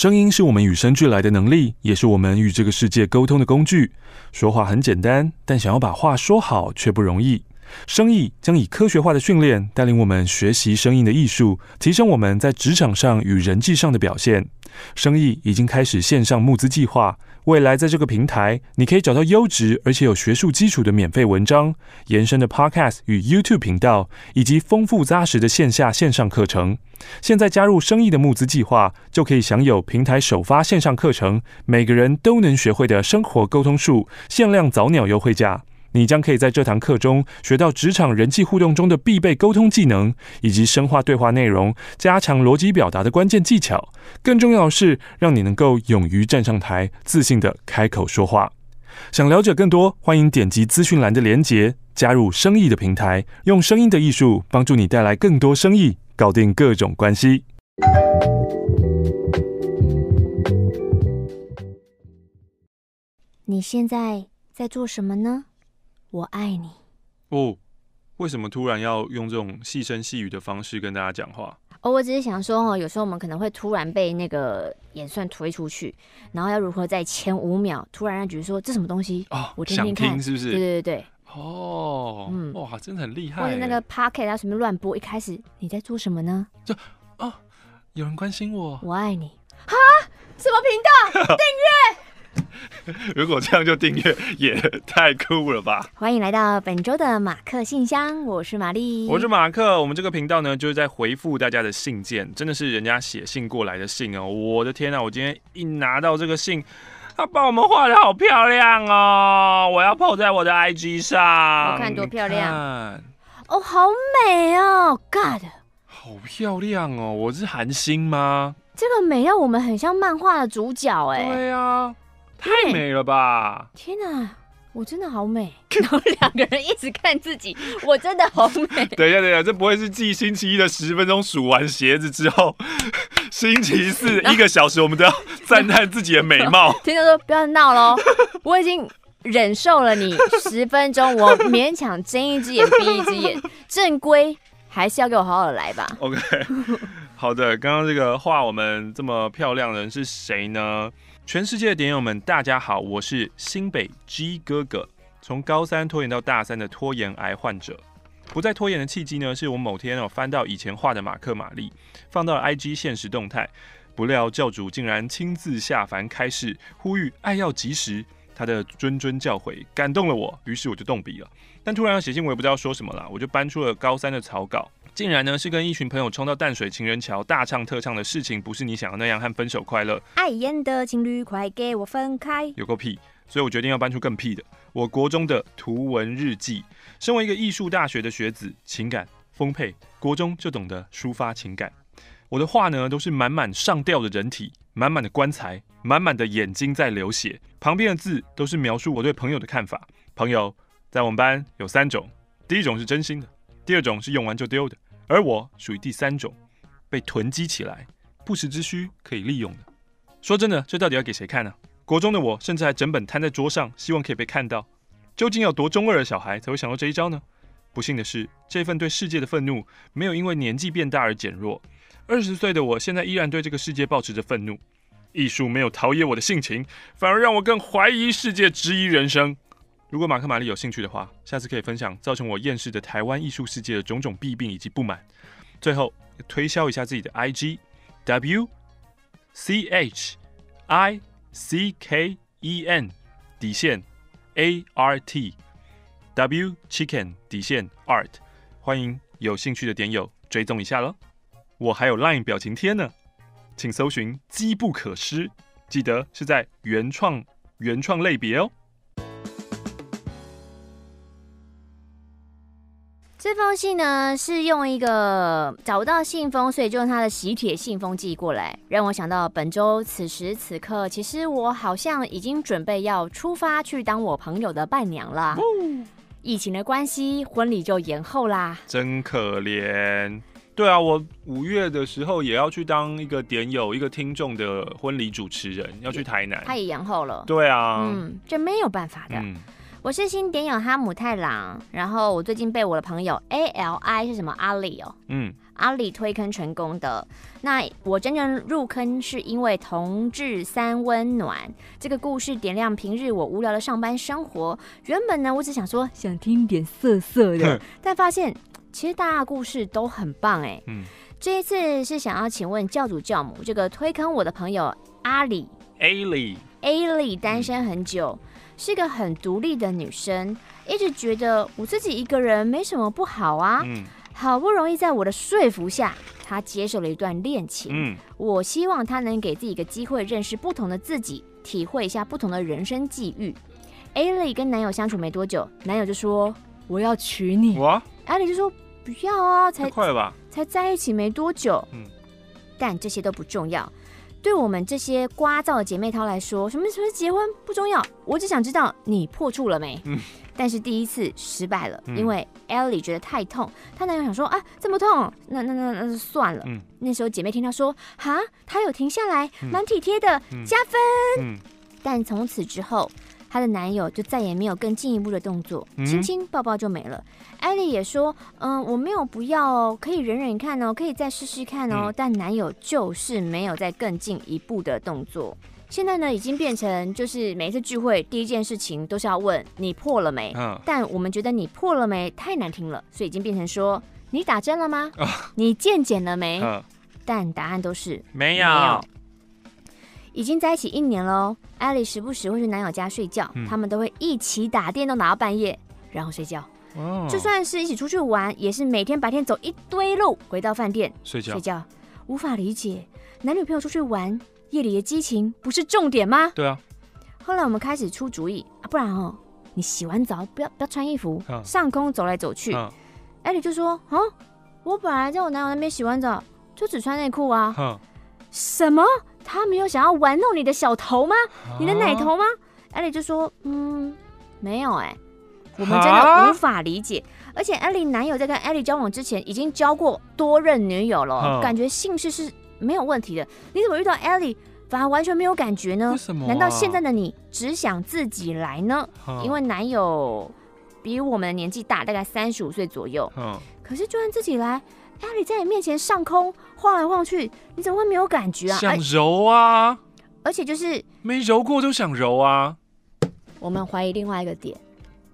声音是我们与生俱来的能力，也是我们与这个世界沟通的工具。说话很简单，但想要把话说好却不容易。声意将以科学化的训练带领我们学习声音的艺术，提升我们在职场上与人际上的表现。声意已经开始线上募资计划，未来在这个平台，你可以找到优质而且有学术基础的免费文章、延伸的 Podcast 与 YouTube 频道，以及丰富扎实的线下线上课程。现在加入生意的募资计划，就可以享有平台首发线上课程，每个人都能学会的生活沟通术，限量早鸟优惠价。你将可以在这堂课中学到职场人际互动中的必备沟通技能，以及深化对话内容、加强逻辑表达的关键技巧。更重要的是，让你能够勇于站上台，自信的开口说话。想了解更多，欢迎点击资讯栏的连结，加入生意的平台，用声音的艺术帮助你带来更多生意，搞定各种关系。你现在在做什么呢？我爱你哦，为什么突然要用这种细声细语的方式跟大家讲话？哦，我只是想说哦，有时候我们可能会突然被那个演算推出去，然后要如何在前五秒突然让觉得说这什么东西哦，我听听看，是不是？对对对哦，嗯，哇，真的很厉害。或者那个 Podcast 它随便乱播，一开始你在做什么呢？就哦，有人关心我，我爱你。哈？什么频道？订阅？如果这样就订阅也太酷了吧！欢迎来到本周的马克信箱，我是玛丽，我是马克。我们这个频道呢，就是在回复大家的信件，真的是人家写信过来的信哦。我的天啊，我今天一拿到这个信，他把我们画的好漂亮哦！我要 po 在我的 IG 上，我看多漂亮哦，好美哦，God，好漂亮哦！我是韩星吗？这个美让我们很像漫画的主角哎，对啊。太美了吧！天哪，我真的好美。然后两个人一直看自己，我真的好美。等一下，等一下，这不会是继星期一的十分钟数完鞋子之后，星期四一个小时我们都要赞叹自己的美貌？听到说不要闹喽，我已经忍受了你十分钟，我勉强睁一只眼闭一只眼，正规还是要给我好好的来吧。OK，好的，刚刚这个画我们这么漂亮的人是谁呢？全世界的点友们，大家好，我是新北 G 哥哥。从高三拖延到大三的拖延癌患者，不再拖延的契机呢，是我某天哦翻到以前画的马克玛丽，放到了 IG 现实动态，不料教主竟然亲自下凡开示，呼吁爱要及时，他的谆谆教诲感动了我，于是我就动笔了。但突然要写信，我也不知道说什么了，我就搬出了高三的草稿。竟然呢是跟一群朋友冲到淡水情人桥大唱特唱的事情，不是你想的那样，和分手快乐。爱演的情侣快给我分开，有个屁！所以我决定要搬出更屁的。我国中的图文日记，身为一个艺术大学的学子，情感丰沛，国中就懂得抒发情感。我的画呢都是满满上吊的人体，满满的棺材，满满的眼睛在流血，旁边的字都是描述我对朋友的看法。朋友在我们班有三种，第一种是真心的。第二种是用完就丢的，而我属于第三种，被囤积起来，不时之需可以利用的。说真的，这到底要给谁看呢？国中的我甚至还整本摊在桌上，希望可以被看到。究竟要多中二的小孩才会想到这一招呢？不幸的是，这份对世界的愤怒没有因为年纪变大而减弱。二十岁的我现在依然对这个世界保持着愤怒。艺术没有陶冶我的性情，反而让我更怀疑世界，质疑人生。如果马克玛丽有兴趣的话，下次可以分享造成我厌世的台湾艺术世界的种种弊病以及不满。最后推销一下自己的 IG W C H I C K E N 底线 A R T W Chicken 底线 Art，欢迎有兴趣的点友追踪一下喽。我还有 Line 表情贴呢，请搜寻机不可失，记得是在原创原创类别哦。这封信呢，是用一个找不到信封，所以就用他的喜帖信封寄过来，让我想到本周此时此刻，其实我好像已经准备要出发去当我朋友的伴娘了。疫情的关系，婚礼就延后啦，真可怜。对啊，我五月的时候也要去当一个点友，一个听众的婚礼主持人，要去台南，他也延后了。对啊，嗯，这没有办法的。嗯我是新点友哈姆太郎，然后我最近被我的朋友 A L I 是什么阿里哦，嗯，阿里推坑成功的。那我真正入坑是因为同志三温暖这个故事点亮平日我无聊的上班生活。原本呢，我只想说想听点色色的，但发现其实大家故事都很棒哎。嗯，这一次是想要请问教主教母，这个推坑我的朋友阿里 A 里 A 里单身很久。嗯是个很独立的女生，一直觉得我自己一个人没什么不好啊。嗯，好不容易在我的说服下，她接受了一段恋情。嗯，我希望她能给自己一个机会，认识不同的自己，体会一下不同的人生际遇。艾莉跟男友相处没多久，男友就说我要娶你。我！艾莉就说不要啊，才快了吧？才在一起没多久。嗯，但这些都不重要。对我们这些聒噪的姐妹淘来说，什么什么结婚不重要，我只想知道你破处了没。嗯，但是第一次失败了，嗯、因为 Ellie 觉得太痛，她男友想说啊这么痛，那那那那就算了。嗯，那时候姐妹听她说哈，她有停下来，蛮体贴的，嗯、加分。嗯，但从此之后。她的男友就再也没有更进一步的动作，亲亲抱抱就没了。艾莉也说：“嗯，我没有不要哦，可以忍忍看哦，可以再试试看哦。”但男友就是没有再更进一步的动作。现在呢，已经变成就是每一次聚会第一件事情都是要问你破了没？但我们觉得你破了没太难听了，所以已经变成说 你打针了吗？你健检了没？但答案都是没有。已经在一起一年喽，艾莉时不时会去男友家睡觉，嗯、他们都会一起打电动打到半夜，然后睡觉。哦，就算是一起出去玩，也是每天白天走一堆路，回到饭店睡觉。睡觉，无法理解男女朋友出去玩，夜里的激情不是重点吗？对啊。后来我们开始出主意啊，不然哦，你洗完澡不要不要穿衣服，嗯、上空走来走去。艾莉、嗯、就说啊，我本来在我男友那边洗完澡，就只穿内裤啊。嗯、什么？他没有想要玩弄你的小头吗？你的奶头吗？艾莉就说：“嗯，没有哎、欸，我们真的无法理解。哈而且艾莉男友在跟艾莉交往之前已经交过多任女友了，哈感觉性事是没有问题的。你怎么遇到艾莉反而完全没有感觉呢？为什么、啊？难道现在的你只想自己来呢？哈因为男友比我们的年纪大，大概三十五岁左右。哈可是就算自己来。”艾莉在你面前上空晃来晃去，你怎么会没有感觉啊？想揉啊！而且就是没揉过就想揉啊！我们怀疑另外一个点，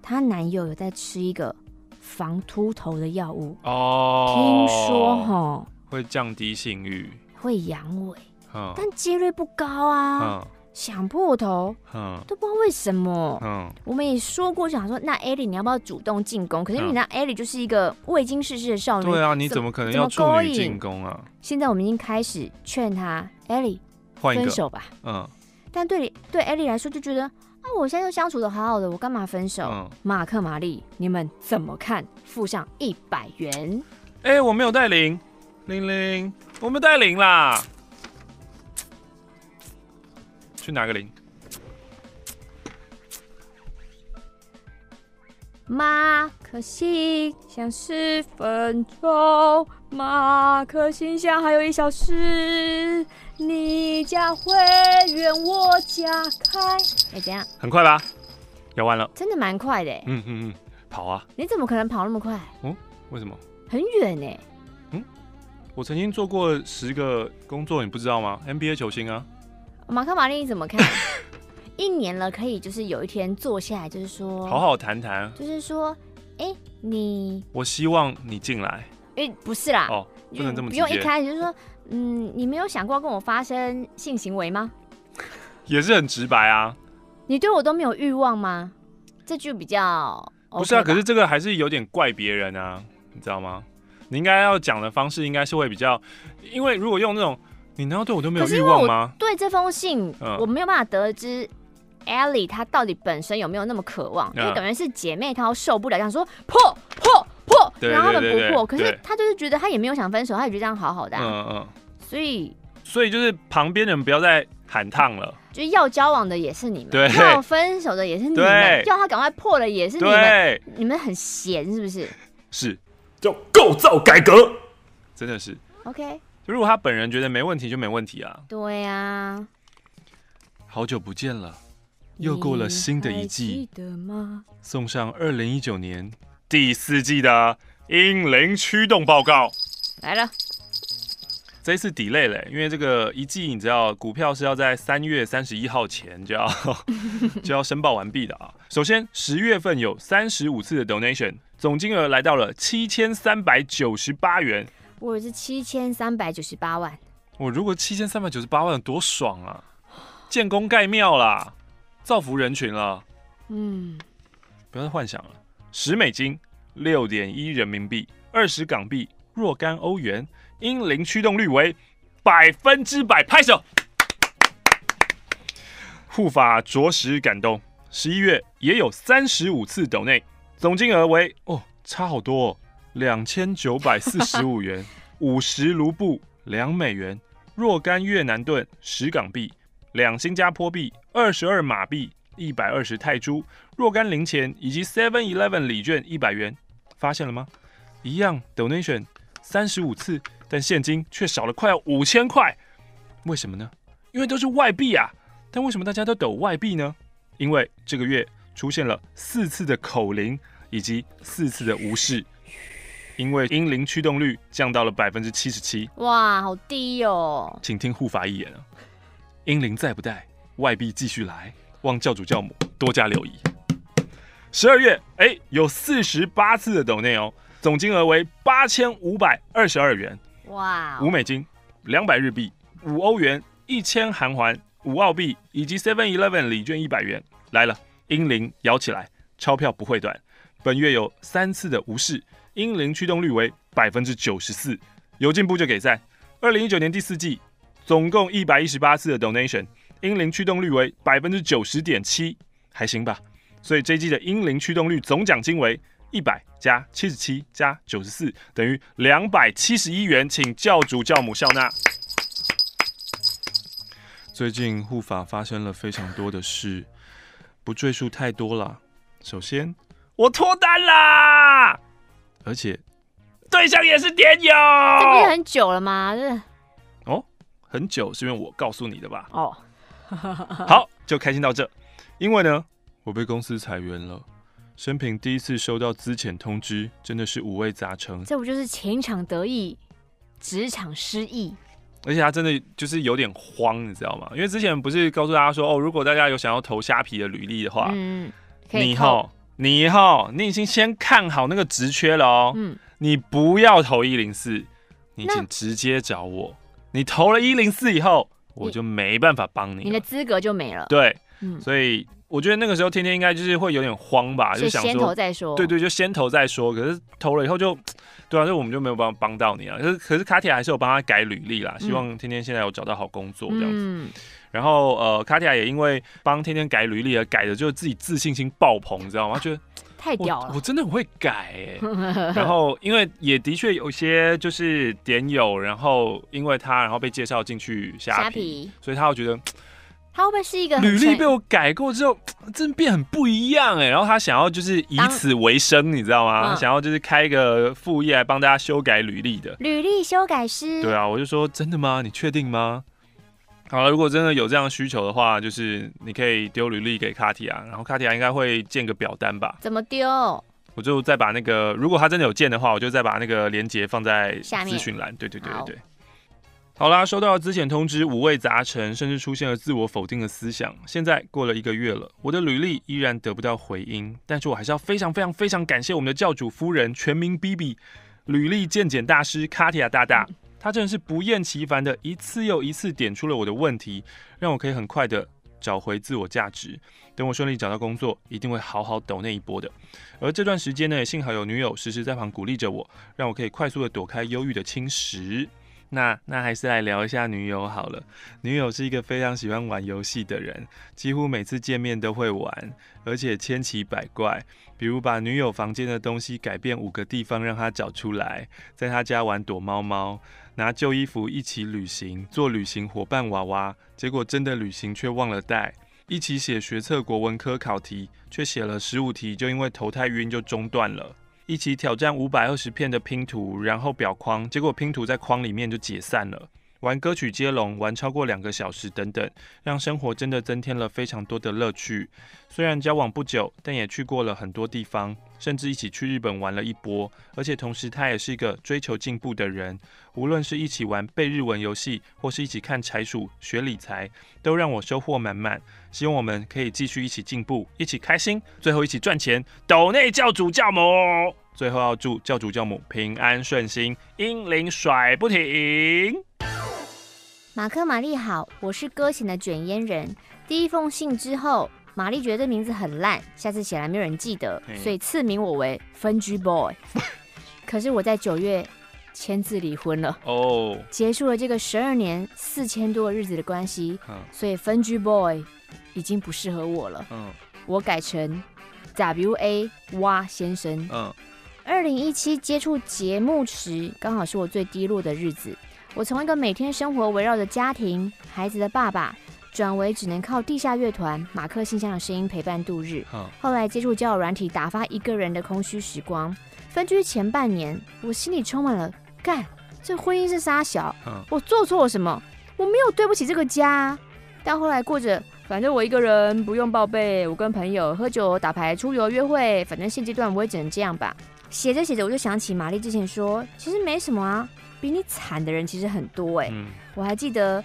她男友有在吃一个防秃头的药物哦。听说哈会降低性欲，会阳痿，呵但几率不高啊。想破头，嗯，都不知道为什么，嗯，我们也说过，想说那艾莉你要不要主动进攻？可是你那艾莉就是一个未经世事的少女，对啊，你怎么可能要处女进攻啊？现在我们已经开始劝她，艾莉分手吧，嗯，但对对艾莉来说就觉得啊，我现在就相处的好好的，我干嘛分手？嗯，马克玛丽，你们怎么看？付上一百元，哎、欸，我没有带零，零零，我没有带零啦。去拿个零。马克信箱十分钟，马克信箱还有一小时，你家会员我家开。哎，怎样？很快吧？要完了。真的蛮快的。嗯嗯嗯，跑啊！你怎么可能跑那么快？嗯？为什么？很远呢。嗯？我曾经做过十个工作，你不知道吗？NBA 球星啊。马克玛丽，你怎么看？一年了，可以就是有一天坐下来，就是说好好谈谈，就是说，哎、欸，你，我希望你进来。哎、欸，不是啦，哦，不能这么不用一开始就是说，嗯，你没有想过跟我发生性行为吗？也是很直白啊。你对我都没有欲望吗？这就比较、OK、不是啊。可是这个还是有点怪别人啊，你知道吗？你应该要讲的方式应该是会比较，因为如果用那种。你难道对我都没有欲望吗？对这封信，嗯、我没有办法得知 Ellie 她到底本身有没有那么渴望，嗯、因为感觉是姐妹她受不了，想说破破破，然后他们不破。可是她就是觉得她也没有想分手，她也觉得这样好好的、啊。嗯嗯。所以所以就是旁边的人不要再喊烫了，就是要交往的也是你们，要分手的也是你们，要他赶快破了也是你们，你们很闲是不是？是，叫构造改革，真的是。OK。如果他本人觉得没问题，就没问题啊。对呀、啊。好久不见了，又过了新的一季，送上二零一九年第四季的英灵驱动报告来了。这一次 delay 了，因为这个一季你知道，股票是要在三月三十一号前就要 就要申报完毕的啊。首先，十月份有三十五次的 donation，总金额来到了七千三百九十八元。我是七千三百九十八万。我如果七千三百九十八万，多爽啊！建功盖庙啦！造福人群了，嗯，不要再幻想了。十美金，六点一人民币，二十港币，若干欧元，英灵驱动率为百分之百，拍手。护法着实感动。十一月也有三十五次抖内，总金额为哦，差好多哦，两千九百四十五 元，五十卢布，两美元，若干越南盾，十港币。两新加坡币、二十二马币、一百二十泰铢、若干零钱以及 Seven Eleven 礼券一百元，发现了吗？一样 donation 三十五次，但现金却少了快要五千块，为什么呢？因为都是外币啊！但为什么大家都抖外币呢？因为这个月出现了四次的口令以及四次的无视，因为英灵驱动率降到了百分之七十七。哇，好低哦！请听护法一言啊。英灵再不带，外币继续来，望教主教母多加留意。十二月，哎，有四十八次的抖内哦，总金额为八千五百二十二元。哇！五美金，两百日币，五欧元，一千韩元，五澳币，以及 Seven Eleven 礼券一百元来了。英灵摇起来，钞票不会短。本月有三次的无视，英灵驱动率为百分之九十四，有进步就给赞。二零一九年第四季。总共一百一十八次的 donation，英灵驱动率为百分之九十点七，还行吧。所以这一季的英灵驱动率总奖金为一百加七十七加九十四，等于两百七十一元，请教主教母笑纳。最近护法发生了非常多的事，不赘述太多了。首先，我脱单啦，而且对象也是点友，这不是很久了吗？这哦。很久是因为我告诉你的吧？哦，，好，就开心到这。因为呢，我被公司裁员了，生平第一次收到资遣通知，真的是五味杂陈。这不就是情场得意，职场失意？而且他真的就是有点慌，你知道吗？因为之前不是告诉大家说，哦，如果大家有想要投虾皮的履历的话，嗯，你以后你以后你已经先看好那个职缺了哦，嗯，你不要投一零四，你请直接找我。你投了一零四以后，我就没办法帮你，你的资格就没了。对，嗯，所以我觉得那个时候天天应该就是会有点慌吧，就想说先投再说。对对，就先投再说。可是投了以后就，对啊，就我们就没有办法帮到你了。可是可是卡铁还是有帮他改履历啦，希望天天现在有找到好工作这样子。嗯，然后呃，卡蒂亚也因为帮天天改履历而改的，就自己自信心爆棚，你知道吗？觉得。太屌了！我，我真的很会改哎，然后因为也的确有些就是点友，然后因为他然后被介绍进去虾皮，皮所以他会觉得他会不会是一个履历被我改过之后，真的变很不一样哎，然后他想要就是以此为生，你知道吗？他想要就是开一个副业来帮大家修改履历的履历修改师。对啊，我就说真的吗？你确定吗？好了，如果真的有这样的需求的话，就是你可以丢履历给卡提亚，然后卡提亚应该会建个表单吧？怎么丢？我就再把那个，如果他真的有建的话，我就再把那个链接放在资讯栏。对对对对对。好，啦，收到了资遣通知，五味杂陈，甚至出现了自我否定的思想。现在过了一个月了，我的履历依然得不到回音，但是我还是要非常非常非常感谢我们的教主夫人，全民 BB 履历鉴检大师卡提亚大大。嗯 他真是不厌其烦的，一次又一次点出了我的问题，让我可以很快的找回自我价值。等我顺利找到工作，一定会好好抖那一波的。而这段时间呢，也幸好有女友时时在旁鼓励着我，让我可以快速的躲开忧郁的侵蚀。那那还是来聊一下女友好了。女友是一个非常喜欢玩游戏的人，几乎每次见面都会玩，而且千奇百怪。比如把女友房间的东西改变五个地方让她找出来，在她家玩躲猫猫，拿旧衣服一起旅行，做旅行伙伴娃娃，结果真的旅行却忘了带。一起写学测国文科考题，却写了十五题就因为头太晕就中断了。一起挑战五百二十片的拼图，然后裱框，结果拼图在框里面就解散了。玩歌曲接龙，玩超过两个小时等等，让生活真的增添了非常多的乐趣。虽然交往不久，但也去过了很多地方，甚至一起去日本玩了一波。而且同时，他也是一个追求进步的人。无论是一起玩背日文游戏，或是一起看柴鼠学理财，都让我收获满满。希望我们可以继续一起进步，一起开心，最后一起赚钱。抖内教主教母，最后要祝教主教母平安顺心，英灵甩不停。马克玛丽好，我是歌行的卷烟人。第一封信之后，玛丽觉得这名字很烂，下次写来没有人记得，所以赐名我为分居 boy。可是我在九月签字离婚了哦，结束了这个十二年四千多日子的关系，所以分居 boy 已经不适合我了。嗯，我改成 W A 蛙先生。嗯，二零一七接触节目时，刚好是我最低落的日子。我从一个每天生活围绕着家庭、孩子的爸爸，转为只能靠地下乐团马克信箱的声音陪伴度日。后来接触交友软体，打发一个人的空虚时光。分居前半年，我心里充满了干，这婚姻是杀小，我做错了什么？我没有对不起这个家。但后来过着，反正我一个人不用报备，我跟朋友喝酒、打牌、出游、约会，反正现阶段我也只能这样吧。写着写着，我就想起玛丽之前说，其实没什么啊。比你惨的人其实很多哎，嗯、我还记得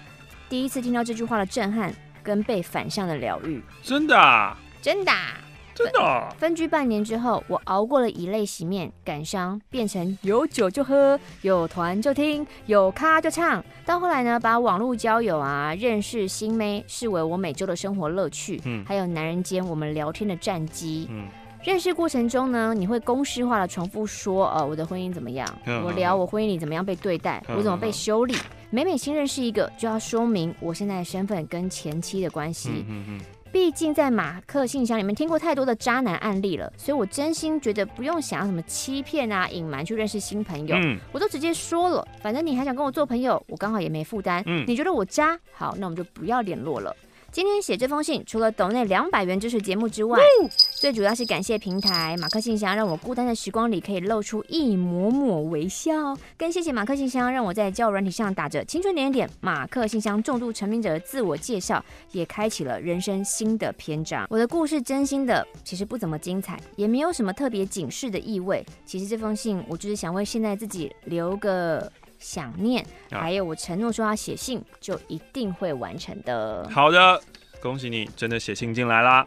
第一次听到这句话的震撼跟被反向的疗愈。真的啊？真的？真的啊？分居半年之后，我熬过了以泪洗面、感伤，变成有酒就喝，有团就听，有咖就唱。到后来呢，把网络交友啊、认识新妹视为我每周的生活乐趣，嗯，还有男人间我们聊天的战机，嗯。认识过程中呢，你会公式化的重复说，呃，我的婚姻怎么样？我聊我婚姻里怎么样被对待，我怎么被修理。每每新认识一个，就要说明我现在的身份跟前妻的关系。毕竟在马克信箱里面听过太多的渣男案例了，所以我真心觉得不用想要什么欺骗啊、隐瞒去认识新朋友，我都直接说了。反正你还想跟我做朋友，我刚好也没负担。你觉得我渣？好，那我们就不要联络了。今天写这封信，除了抖内两百元支持节目之外，最主要是感谢平台马克信箱，让我孤单的时光里可以露出一抹抹微笑。更谢谢马克信箱，让我在交友软体上打着青春点点马克信箱重度沉迷者的自我介绍，也开启了人生新的篇章。我的故事真心的其实不怎么精彩，也没有什么特别警示的意味。其实这封信我就是想为现在自己留个。想念，还有我承诺说要写信，就一定会完成的。好的，恭喜你真的写信进来啦！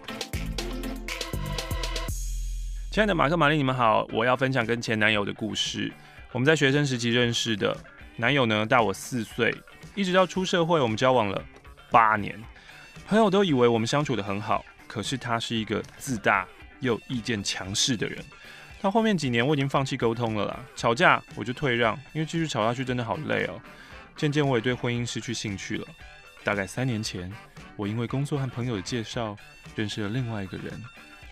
亲爱的马克、玛丽，你们好，我要分享跟前男友的故事。我们在学生时期认识的，男友呢大我四岁，一直到出社会，我们交往了八年。朋友都以为我们相处的很好，可是他是一个自大又意见强势的人。到后面几年，我已经放弃沟通了啦。吵架我就退让，因为继续吵下去真的好累哦。渐渐我也对婚姻失去兴趣了。大概三年前，我因为工作和朋友的介绍，认识了另外一个人。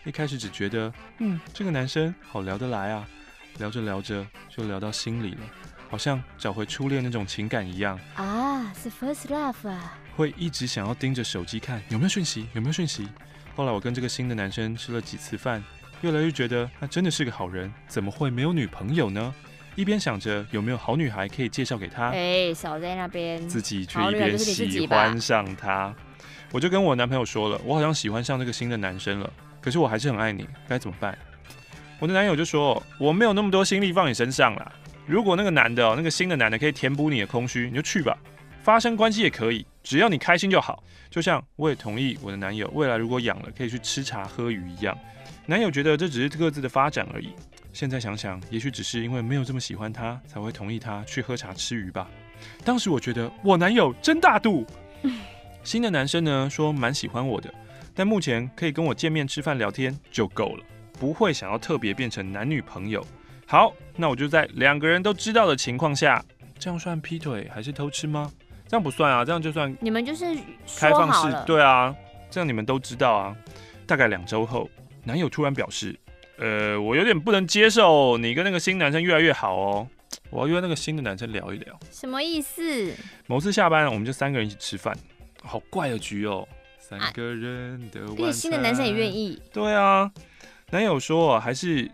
一开始只觉得，嗯，这个男生好聊得来啊。聊着聊着就聊到心里了，好像找回初恋那种情感一样。啊，是 first love 啊。会一直想要盯着手机看有没有讯息，有没有讯息。后来我跟这个新的男生吃了几次饭。越来越觉得他真的是个好人，怎么会没有女朋友呢？一边想着有没有好女孩可以介绍给他，哎，少在那边，自己却一边喜欢上他。我就跟我男朋友说了，我好像喜欢上那个新的男生了，可是我还是很爱你，该怎么办？我的男友就说，我没有那么多心力放你身上啦。如果那个男的，那个新的男的可以填补你的空虚，你就去吧，发生关系也可以，只要你开心就好。就像我也同意我的男友未来如果养了，可以去吃茶喝鱼一样。男友觉得这只是各自的发展而已。现在想想，也许只是因为没有这么喜欢他，才会同意他去喝茶吃鱼吧。当时我觉得我男友真大度。新的男生呢，说蛮喜欢我的，但目前可以跟我见面吃饭聊天就够了，不会想要特别变成男女朋友。好，那我就在两个人都知道的情况下，这样算劈腿还是偷吃吗？这样不算啊，这样就算你们就是开放式，对啊，这样你们都知道啊。大概两周后。男友突然表示：“呃，我有点不能接受你跟那个新男生越来越好哦，我要约那个新的男生聊一聊。”什么意思？某次下班，我们就三个人一起吃饭，好怪的局哦。三个人的晚餐，而且新的男生也愿意。对啊，男友说还是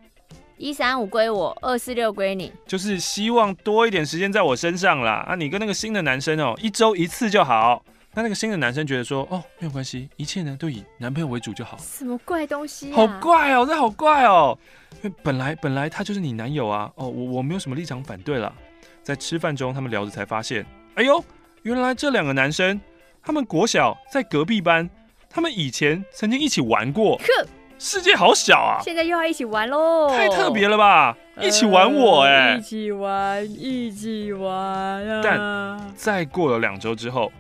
一三五归我，二四六归你，就是希望多一点时间在我身上啦。啊，你跟那个新的男生哦，一周一次就好。那那个新的男生觉得说，哦，没有关系，一切呢都以男朋友为主就好。什么怪东西啊？好怪哦，这好怪哦。因为本来本来他就是你男友啊。哦，我我没有什么立场反对了。在吃饭中，他们聊着才发现，哎呦，原来这两个男生，他们国小在隔壁班，他们以前曾经一起玩过。呵。世界好小啊！现在又要一起玩喽，太特别了吧！一起玩我哎、欸，一起玩，一起玩啊！但再过了两周之后，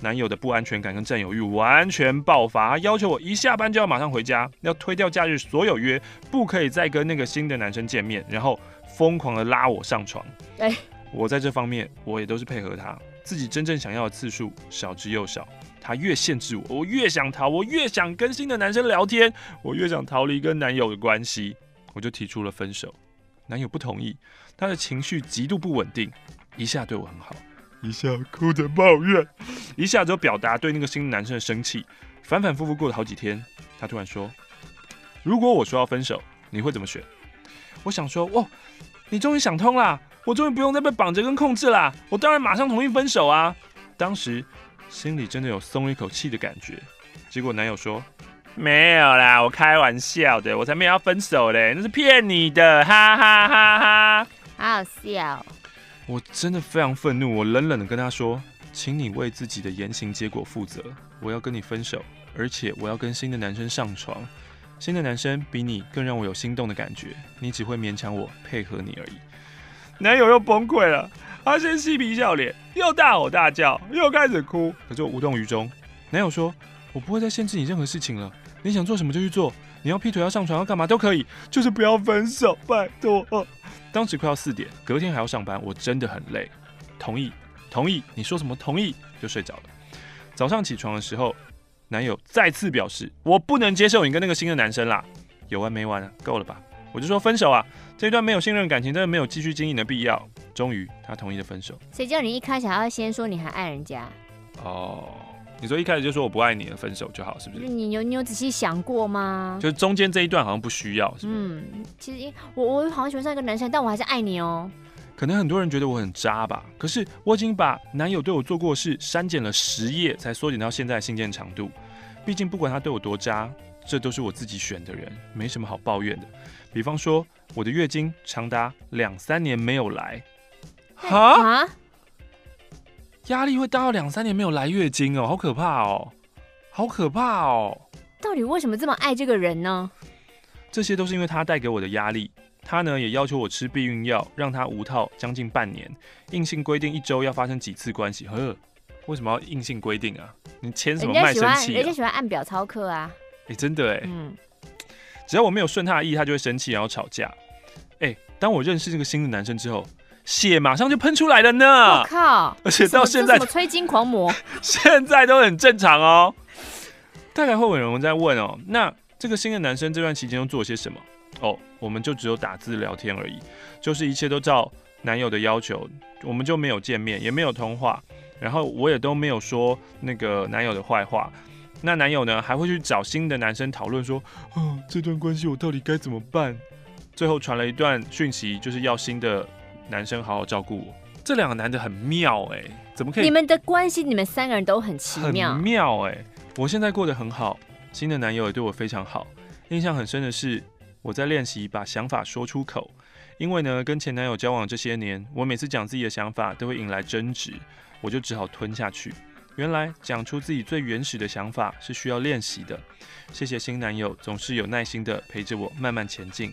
男友的不安全感跟占有欲完全爆发，他要求我一下班就要马上回家，要推掉假日所有约，不可以再跟那个新的男生见面，然后疯狂的拉我上床。哎、欸，我在这方面我也都是配合他，自己真正想要的次数少之又少。他越限制我，我越想逃，我越想跟新的男生聊天，我越想逃离跟男友的关系，我就提出了分手。男友不同意，他的情绪极度不稳定，一下对我很好，一下哭着抱怨，一下就表达对那个新男生的生气，反反复复过了好几天，他突然说：“如果我说要分手，你会怎么选？”我想说：“哦，你终于想通了，我终于不用再被绑着跟控制了，我当然马上同意分手啊！”当时。心里真的有松一口气的感觉，结果男友说：“没有啦，我开玩笑的，我才没有要分手嘞，那是骗你的，哈哈哈哈！”好好笑。我真的非常愤怒，我冷冷的跟他说：“请你为自己的言行结果负责，我要跟你分手，而且我要跟新的男生上床，新的男生比你更让我有心动的感觉，你只会勉强我配合你而已。”男友又崩溃了。他先嬉皮笑脸，又大吼大叫，又开始哭，可就无动于衷。男友说：“我不会再限制你任何事情了，你想做什么就去做，你要劈腿、要上床、要干嘛都可以，就是不要分手，拜托。”当时快要四点，隔天还要上班，我真的很累。同意，同意，你说什么同意就睡着了。早上起床的时候，男友再次表示：“我不能接受你跟那个新的男生啦，有完没完啊？够了吧？”我就说分手啊，这段没有信任感情，真的没有继续经营的必要。终于，他同意了分手。谁叫你一开始还要先说你还爱人家？哦，你说一开始就说我不爱你了，分手就好，是不是？你有你有仔细想过吗？就是中间这一段好像不需要，是不是？嗯，其实我我好像喜欢上一个男生，但我还是爱你哦。可能很多人觉得我很渣吧，可是我已经把男友对我做过的事删减了十页，才缩减到现在的信件长度。毕竟不管他对我多渣，这都是我自己选的人，没什么好抱怨的。比方说，我的月经长达两三年没有来。哈？压力会大到两三年没有来月经哦，好可怕哦，好可怕哦！到底为什么这么爱这个人呢？这些都是因为他带给我的压力。他呢也要求我吃避孕药，让他无套将近半年，硬性规定一周要发生几次关系。呵，为什么要硬性规定啊？你签什么卖身契啊？人家喜欢按表操课啊！哎，真的哎，嗯，只要我没有顺他的意，他就会生气，然后吵架。哎，当我认识这个新的男生之后。血马上就喷出来了呢！我靠！而且到现在，催经狂魔，现在都很正常哦。大概会有人在问哦，那这个新的男生这段期间都做了些什么？哦，我们就只有打字聊天而已，就是一切都照男友的要求，我们就没有见面，也没有通话，然后我也都没有说那个男友的坏话。那男友呢，还会去找新的男生讨论说，哦，这段关系我到底该怎么办？最后传了一段讯息，就是要新的。男生好好照顾我，这两个男的很妙哎、欸，怎么可以？你们的关系，你们三个人都很奇妙，很妙哎、欸。我现在过得很好，新的男友也对我非常好。印象很深的是，我在练习把想法说出口，因为呢，跟前男友交往这些年，我每次讲自己的想法都会引来争执，我就只好吞下去。原来讲出自己最原始的想法是需要练习的。谢谢新男友，总是有耐心的陪着我慢慢前进。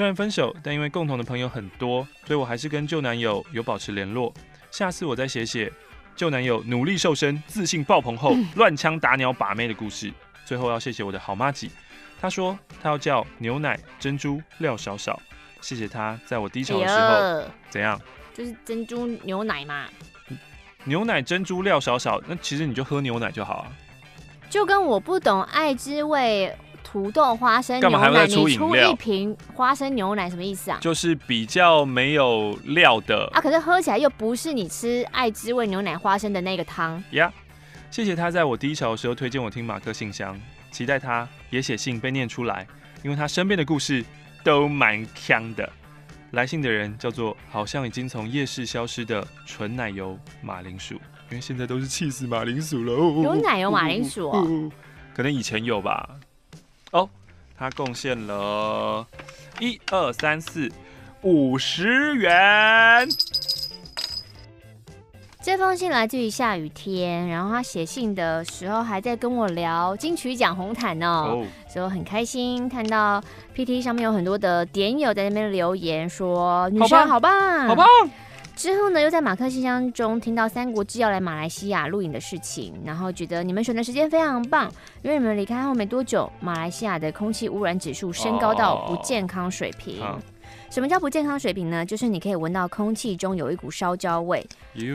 虽然分手，但因为共同的朋友很多，所以我还是跟旧男友有保持联络。下次我再写写旧男友努力瘦身、自信爆棚后 乱枪打鸟把妹的故事。最后要谢谢我的好妈吉，她说她要叫牛奶珍珠廖少少，谢谢她在我低潮的时候、哎、怎样？就是珍珠牛奶嘛。牛奶珍珠廖少少，那其实你就喝牛奶就好啊。就跟我不懂爱之味。土豆花生牛奶，你出一瓶花生牛奶什么意思啊？就是比较没有料的啊，可是喝起来又不是你吃爱滋味牛奶花生的那个汤呀。Yeah, 谢谢他在我低潮的时候推荐我听马克信箱，期待他也写信被念出来，因为他身边的故事都蛮锵的。来信的人叫做好像已经从夜市消失的纯奶油马铃薯，因为现在都是气死马铃薯了。有奶油马铃薯哦，可能以前有吧。哦，他贡献了一二三四五十元。这封信来自于下雨天，然后他写信的时候还在跟我聊金曲奖红毯哦，oh. 所以我很开心看到 PT 上面有很多的点友在那边留言说女生好棒，好棒。之后呢，又在马克信箱中听到三国志要来马来西亚录影的事情，然后觉得你们选的时间非常棒，因为你们离开后没多久，马来西亚的空气污染指数升高到不健康水平。Oh. 什么叫不健康水平呢？就是你可以闻到空气中有一股烧焦味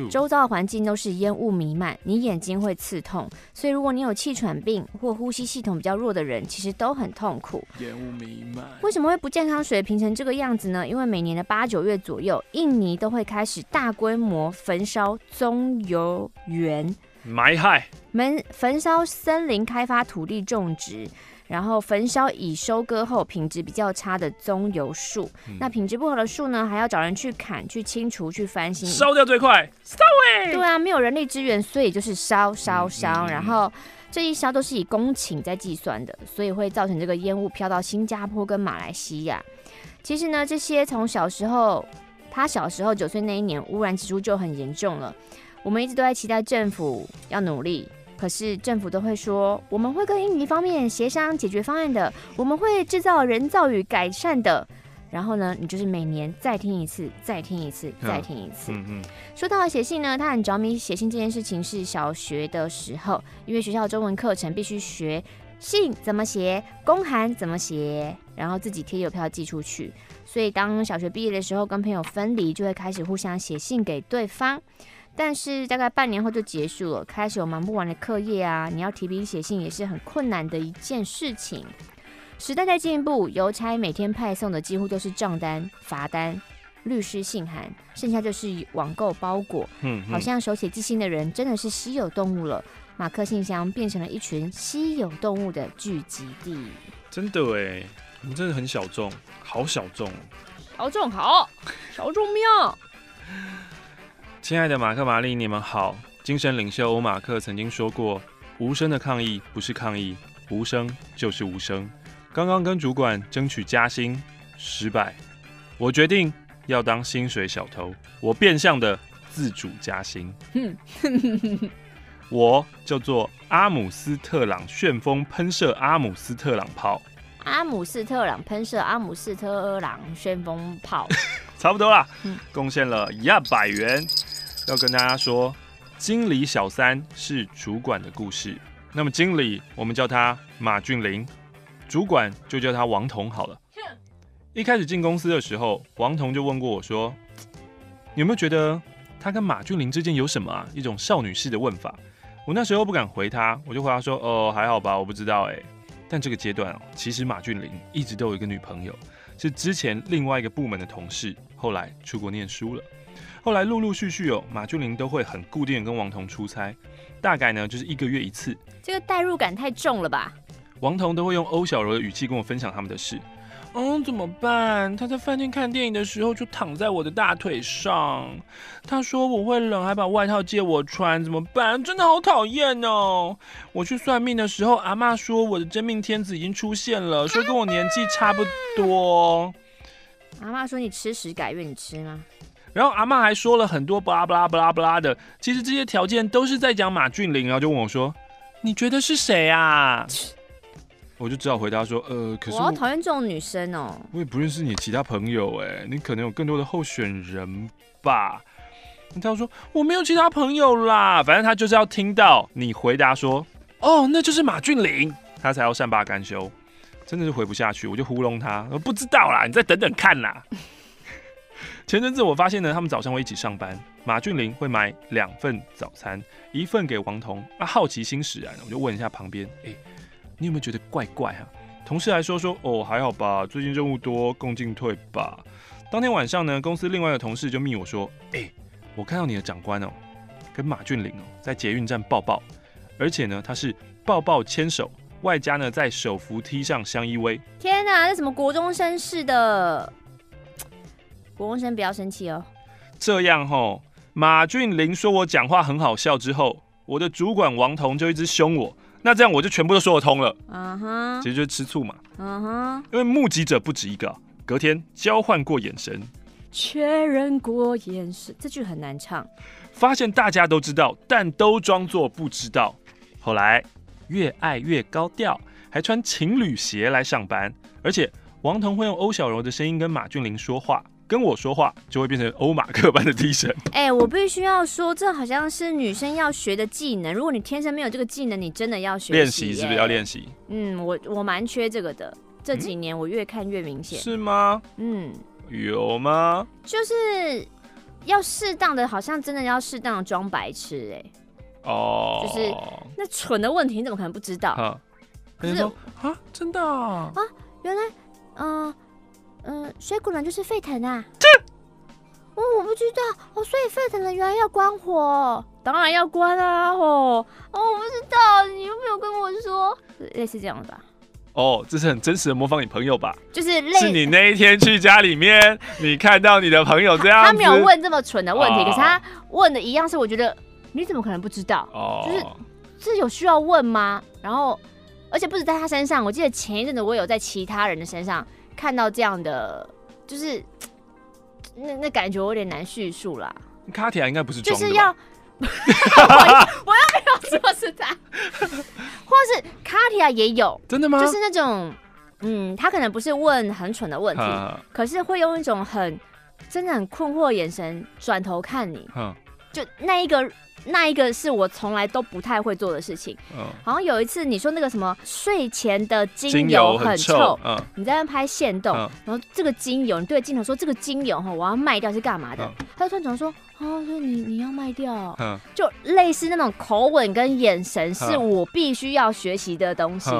周遭的环境都是烟雾弥漫，你眼睛会刺痛。所以如果你有气喘病或呼吸系统比较弱的人，其实都很痛苦。烟雾弥漫，为什么会不健康水平成这个样子呢？因为每年的八九月左右，印尼都会开始大规模焚烧棕油园，埋害，焚焚烧森林，开发土地种植。然后焚烧已收割后品质比较差的棕油树，嗯、那品质不好的树呢，还要找人去砍、去清除、去翻新。烧掉最快，烧哎！对啊，没有人力资源，所以就是烧烧烧。嗯、然后这一烧都是以公顷在计算的，所以会造成这个烟雾飘到新加坡跟马来西亚。其实呢，这些从小时候，他小时候九岁那一年，污染指数就很严重了。我们一直都在期待政府要努力。可是政府都会说，我们会跟印尼方面协商解决方案的，我们会制造人造雨改善的。然后呢，你就是每年再听一次，再听一次，再听一次。嗯嗯。说到写信呢，他很着迷写信这件事情，是小学的时候，因为学校中文课程必须学信怎么写，公函怎么写，然后自己贴邮票寄出去。所以当小学毕业的时候，跟朋友分离，就会开始互相写信给对方。但是大概半年后就结束了，开始有忙不完的课业啊，你要提笔写信也是很困难的一件事情。时代在进步，邮差每天派送的几乎都是账单、罚单、律师信函，剩下就是网购包裹。嗯，好像手写寄信的人真的是稀有动物了。马克信箱变成了一群稀有动物的聚集地。真的哎，你们真的很小众，好小众。小众好，小众妙。亲爱的马克、玛丽，你们好。精神领袖欧马克曾经说过：“无声的抗议不是抗议，无声就是无声。”刚刚跟主管争取加薪失败，我决定要当薪水小偷。我变相的自主加薪。我叫做阿姆斯特朗旋风喷射阿姆斯特朗炮。阿姆斯特朗喷射阿姆斯特朗旋风炮，差不多啦。贡献了一百元。要跟大家说，经理小三是主管的故事。那么经理，我们叫他马俊林，主管就叫他王彤好了。一开始进公司的时候，王彤就问过我说：“你有没有觉得他跟马俊林之间有什么啊？”一种少女式的问法。我那时候不敢回他，我就回答说：“哦，还好吧，我不知道哎。”但这个阶段哦，其实马俊林一直都有一个女朋友，是之前另外一个部门的同事，后来出国念书了。后来陆陆续续哦，马俊麟都会很固定跟王彤出差，大概呢就是一个月一次。这个代入感太重了吧？王彤都会用欧小柔的语气跟我分享他们的事。嗯，怎么办？他在饭店看电影的时候就躺在我的大腿上，他说我会冷，还把外套借我穿，怎么办？真的好讨厌哦！我去算命的时候，阿妈说我的真命天子已经出现了，说跟我年纪差不多。阿妈说你吃屎改运，你吃吗？然后阿妈还说了很多巴拉巴拉巴拉巴拉的，其实这些条件都是在讲马俊麟，然后就问我说：“你觉得是谁啊？”我就只好回答说：“呃，可是我，我好讨厌这种女生哦。”我也不认识你其他朋友，哎，你可能有更多的候选人吧？他说：“我没有其他朋友啦。”反正他就是要听到你回答说：“哦，那就是马俊麟。”他才要善罢甘休。真的是回不下去，我就糊弄他，我不知道啦，你再等等看啦。前阵子我发现呢，他们早上会一起上班。马俊麟会买两份早餐，一份给王彤。那好奇心使然，我就问一下旁边，哎、你有没有觉得怪怪啊？同事还说说，哦，还好吧，最近任务多，共进退吧。当天晚上呢，公司另外的同事就密我说，哎、我看到你的长官哦，跟马俊麟哦在捷运站抱抱，而且呢，他是抱抱牵手，外加呢在手扶梯上相依偎。天哪，这什么国中生似的？国公生不要生气哦。这样吼，马俊麟说我讲话很好笑之后，我的主管王彤就一直凶我，那这样我就全部都说得通了。嗯哼，其实就是吃醋嘛。嗯哼，因为目击者不止一个，隔天交换过眼神，确认过眼神，这句很难唱。发现大家都知道，但都装作不知道。后来越爱越高调，还穿情侣鞋来上班，而且王彤会用欧小柔的声音跟马俊麟说话。跟我说话就会变成欧马克般的低沉。哎、欸，我必须要说，这好像是女生要学的技能。如果你天生没有这个技能，你真的要学练习，是不是要练习？嗯，我我蛮缺这个的。这几年我越看越明显。是吗？嗯，有吗？就是要适当的，好像真的要适当的装白痴哎、欸。哦。就是那蠢的问题，你怎么可能不知道？啊。可是啊，真的啊？啊，原来，嗯、呃。嗯，水滚了就是沸腾啊！哦，我不知道哦，所以沸腾了原来要关火，当然要关啊！哦，哦，我不知道，你又没有跟我说，类似这样的吧？哦，这是很真实的模仿你朋友吧？就是类，是你那一天去家里面，你看到你的朋友这样他，他没有问这么蠢的问题，哦、可是他问的一样是，我觉得你怎么可能不知道？哦，就是这有需要问吗？然后，而且不止在他身上，我记得前一阵子我有在其他人的身上。看到这样的，就是 那那感觉我有点难叙述啦。卡提亚应该不是，就是要 我，我又没有说是他，或是卡提亚也有，真的吗？就是那种，嗯，他可能不是问很蠢的问题，啊、可是会用一种很真的很困惑的眼神转头看你，啊、就那一个。那一个是我从来都不太会做的事情。嗯，好像有一次你说那个什么睡前的精油很臭，嗯，你在那拍线动，然后这个精油你对着镜头说这个精油哈我要卖掉是干嘛的？他就突然讲说哦，说你你要卖掉，嗯，就类似那种口吻跟眼神是我必须要学习的东西。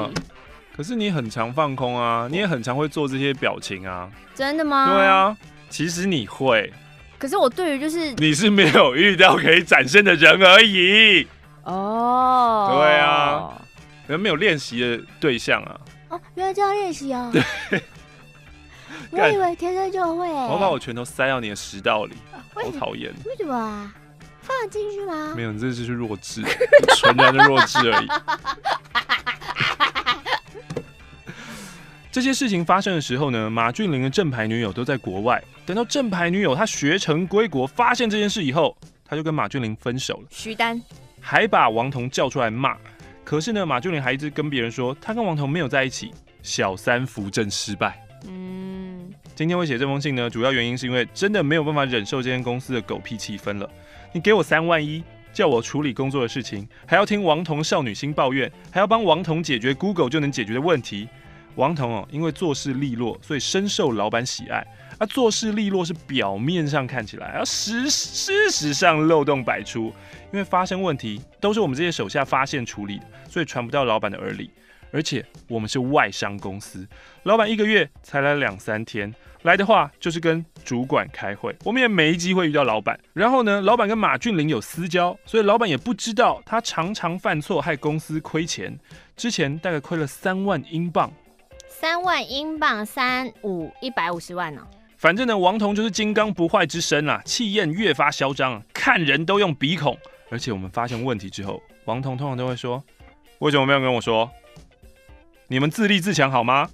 可是你很常放空啊，你也很常会做这些表情啊。真的吗？对啊，其实你会。可是我对于就是你是没有遇到可以展现的人而已哦。Oh. 对啊，有没有练习的对象啊？哦，原来就要练习啊。对，我以为天生就会。我把我拳头塞到你的食道里，好讨厌。为什么啊？放得进去吗？没有，你这就是弱智，纯然的弱智而已。这些事情发生的时候呢，马俊麟的正牌女友都在国外。等到正牌女友她学成归国，发现这件事以后，他就跟马俊麟分手了。徐丹还把王彤叫出来骂。可是呢，马俊麟还一直跟别人说他跟王彤没有在一起。小三扶正失败。嗯，今天会写这封信呢，主要原因是因为真的没有办法忍受这间公司的狗屁气氛了。你给我三万一，叫我处理工作的事情，还要听王彤少女心抱怨，还要帮王彤解决 Google 就能解决的问题。王彤哦，因为做事利落，所以深受老板喜爱。而做事利落是表面上看起来，而实事实上漏洞百出。因为发生问题都是我们这些手下发现处理的，所以传不到老板的耳里。而且我们是外商公司，老板一个月才来两三天，来的话就是跟主管开会，我们也没机会遇到老板。然后呢，老板跟马俊林有私交，所以老板也不知道他常常犯错，害公司亏钱。之前大概亏了三万英镑。三万英镑，三五一百五十万呢、哦。反正呢，王彤就是金刚不坏之身啊，气焰越发嚣张，看人都用鼻孔。而且我们发现问题之后，王彤通常都会说：“为什么没有跟我说？你们自立自强好吗？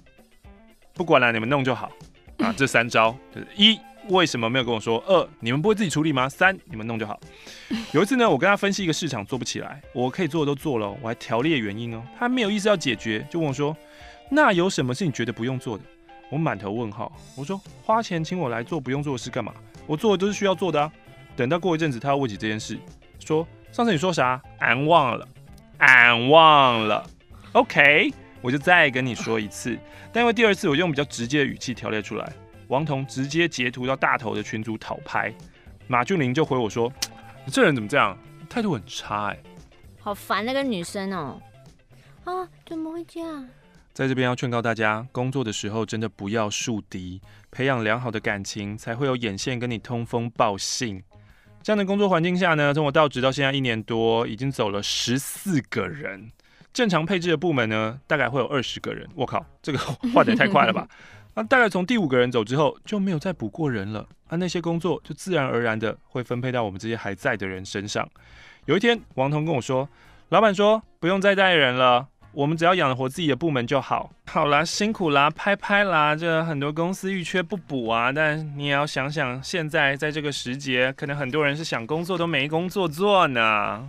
不管了，你们弄就好啊。”这三招就是一，为什么没有跟我说？二，你们不会自己处理吗？三，你们弄就好。有一次呢，我跟他分析一个市场做不起来，我可以做的都做了，我还条列原因哦。他没有意思要解决，就问我说。那有什么是你觉得不用做的？我满头问号。我说花钱请我来做不用做的事干嘛？我做的都是需要做的啊。等到过一阵子，他要问起这件事，说上次你说啥？俺忘了，俺忘了。OK，我就再跟你说一次。但因为第二次我用比较直接的语气条列出来，王彤直接截图到大头的群组讨拍。马俊麟就回我说：“你这人怎么这样？态度很差哎、”好烦那个女生哦。啊，怎么会这样？在这边要劝告大家，工作的时候真的不要树敌，培养良好的感情，才会有眼线跟你通风报信。这样的工作环境下呢，从我到职到现在一年多，已经走了十四个人。正常配置的部门呢，大概会有二十个人。我靠，这个换得太快了吧？那、啊、大概从第五个人走之后，就没有再补过人了。啊，那些工作就自然而然的会分配到我们这些还在的人身上。有一天，王彤跟我说，老板说不用再带人了。我们只要养得活自己的部门就好。好啦，辛苦啦，拍拍啦。这很多公司欲缺不补啊，但你也要想想，现在在这个时节，可能很多人是想工作都没工作做呢。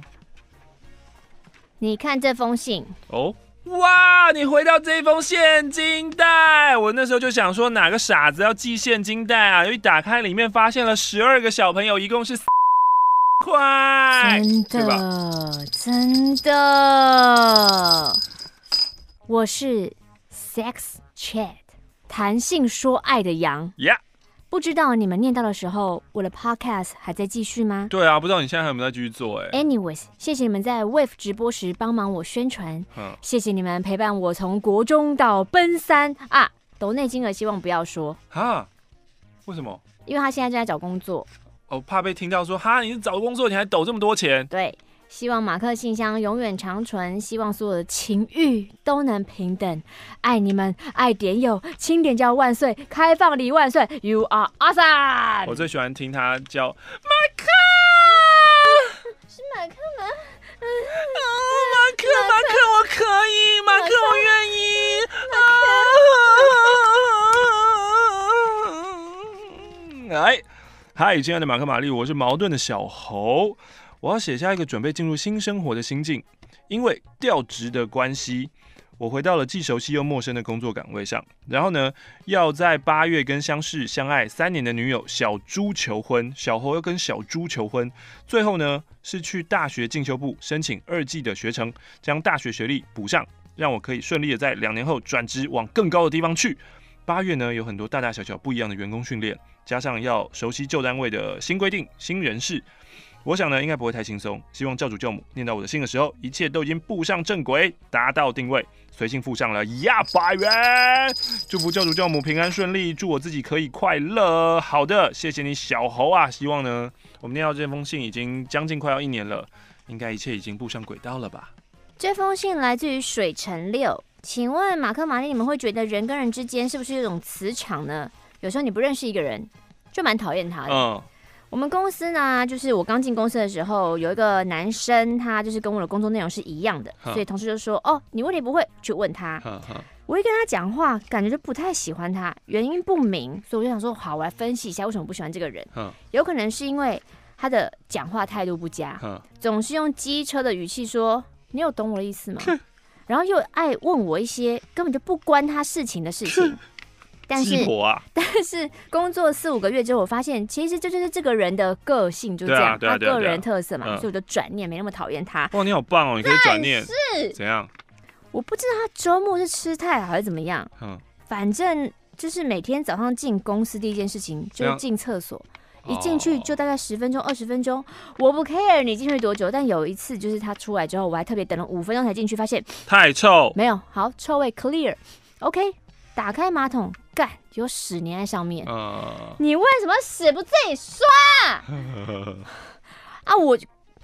你看这封信哦，哇！你回到这封现金袋，我那时候就想说，哪个傻子要寄现金袋啊？一打开，里面发现了十二个小朋友，一共是。快，真的，真的，我是 Sex Chat 谈性说爱的羊。Yeah，不知道你们念到的时候，我的 Podcast 还在继续吗？对啊，不知道你现在还有没有在继续做？哎，Anyways，谢谢你们在 Wave 直播时帮忙我宣传，嗯，谢谢你们陪伴我从国中到奔三啊，抖内金额希望不要说哈，为什么？因为他现在正在找工作。我、哦、怕被听到说哈，你是找工作，你还抖这么多钱？对，希望马克信箱永远长存，希望所有的情欲都能平等，爱你们，爱点友，轻点叫万岁，开放礼万岁，You are awesome！我最喜欢听他叫马克，是马克吗？哦，马克，马克，我可以，马克，我愿意，马克，来。嗨，亲爱的马克、玛丽，我是矛盾的小猴。我要写下一个准备进入新生活的心境，因为调职的关系，我回到了既熟悉又陌生的工作岗位上。然后呢，要在八月跟相识相爱三年的女友小猪求婚，小猴要跟小猪求婚。最后呢，是去大学进修部申请二季的学程，将大学学历补上，让我可以顺利的在两年后转职往更高的地方去。八月呢，有很多大大小小不一样的员工训练。加上要熟悉旧单位的新规定、新人事，我想呢，应该不会太轻松。希望教主教母念到我的信的时候，一切都已经步上正轨，达到定位。随信附上了一，百元，祝福教主教母平安顺利，祝我自己可以快乐。好的，谢谢你，小猴啊。希望呢，我们念到这封信已经将近快要一年了，应该一切已经步上轨道了吧？这封信来自于水城六，请问马克、玛丽，你们会觉得人跟人之间是不是有种磁场呢？有时候你不认识一个人，就蛮讨厌他的。嗯，我们公司呢，就是我刚进公司的时候，有一个男生，他就是跟我的工作内容是一样的，所以同事就说：“哦，你问题不会，去问他。”我一跟他讲话，感觉就不太喜欢他，原因不明，所以我就想说：“好，我来分析一下为什么不喜欢这个人。”有可能是因为他的讲话态度不佳，总是用机车的语气说：“你有懂我的意思吗？”然后又爱问我一些根本就不关他事情的事情。但是，啊、但是工作四五个月之后，我发现其实这就是这个人的个性，就这样，他个人特色嘛，所以我就转念，没那么讨厌他。哇，你好棒哦，你可以转念。是怎样？我不知道他周末是吃太好还是怎么样。嗯，反正就是每天早上进公司第一件事情就是进厕所，一进去就大概十分钟、二十分钟。我不 care 你进去多久，但有一次就是他出来之后，我还特别等了五分钟才进去，发现太臭。没有，好，臭味 clear。OK，打开马桶。干，有屎粘在上面。Uh... 你为什么屎不自己刷？啊！我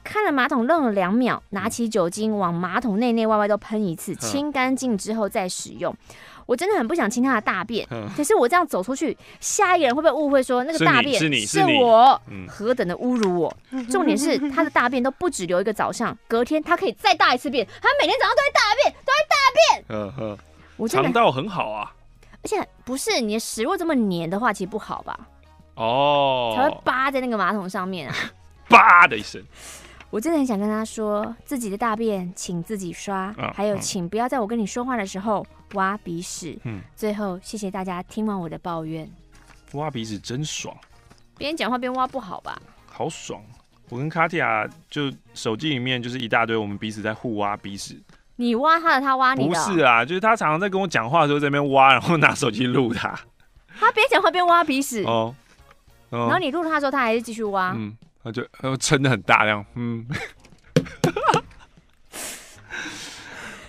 看了马桶愣了两秒，拿起酒精往马桶内内外外都喷一次，清干净之后再使用。我真的很不想亲他的大便，可是我这样走出去，下一个人会不会误会说那个大便是你是我？何等的侮辱我！重点是他的大便都不止留一个早上，隔天他可以再大一次便，他每天早上都会大便，都会大便。我肠道很好啊。而且不是你的屎，如果这么黏的话，其实不好吧？哦，才会扒在那个马桶上面啊！叭的一声，我真的很想跟他说，自己的大便请自己刷，嗯、还有请不要在我跟你说话的时候挖鼻屎。嗯，最后谢谢大家听完我的抱怨。挖鼻屎真爽，边讲话边挖不好吧？好爽！我跟卡蒂亚就手机里面就是一大堆我们彼此在互挖鼻屎。你挖他的，他挖你的。不是啊，就是他常常在跟我讲话的时候在那边挖，然后拿手机录他。他边讲话边挖鼻屎哦，哦，然后你录他的时候，他还是继续挖。嗯，他就他就撑的很大量。嗯。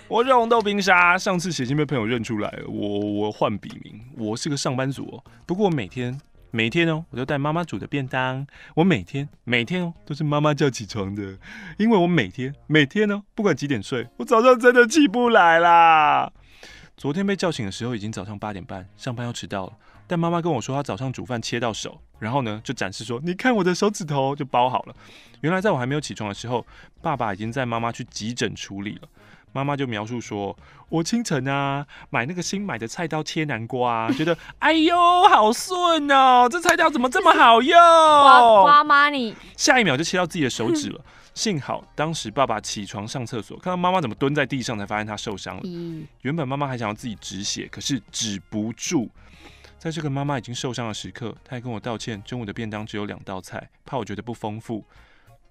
我是红豆冰沙，上次写信被朋友认出来了，我我换笔名，我是个上班族哦。不过我每天每天哦，我都带妈妈煮的便当。我每天每天哦，都是妈妈叫起床的，因为我每天每天呢，不管几点睡，我早上真的起不来啦。昨天被叫醒的时候，已经早上八点半，上班要迟到了。但妈妈跟我说，她早上煮饭切到手，然后呢就展示说：“你看我的手指头就包好了。”原来在我还没有起床的时候，爸爸已经在妈妈去急诊处理了。妈妈就描述说：“我清晨啊买那个新买的菜刀切南瓜，觉得哎呦好顺哦，这菜刀怎么这么好用？”花妈你 下一秒就切到自己的手指了。幸好当时爸爸起床上厕所，看到妈妈怎么蹲在地上，才发现她受伤了。原本妈妈还想要自己止血，可是止不住。在这个妈妈已经受伤的时刻，她还跟我道歉。中午的便当只有两道菜，怕我觉得不丰富。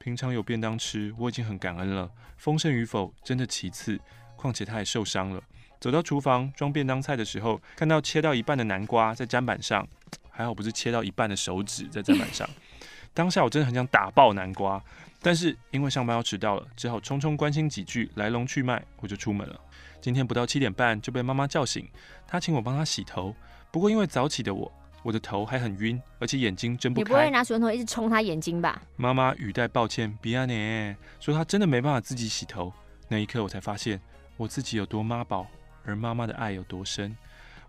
平常有便当吃，我已经很感恩了。丰盛与否真的其次，况且他还受伤了。走到厨房装便当菜的时候，看到切到一半的南瓜在砧板上，还好不是切到一半的手指在砧板上。当下我真的很想打爆南瓜，但是因为上班要迟到了，只好匆匆关心几句来龙去脉，我就出门了。今天不到七点半就被妈妈叫醒，她请我帮她洗头。不过因为早起的我，我的头还很晕，而且眼睛睁不开。你不会拿水龙头一直冲他眼睛吧？妈妈语带抱歉，比亚呢，说她真的没办法自己洗头。那一刻我才发现我自己有多妈宝，而妈妈的爱有多深。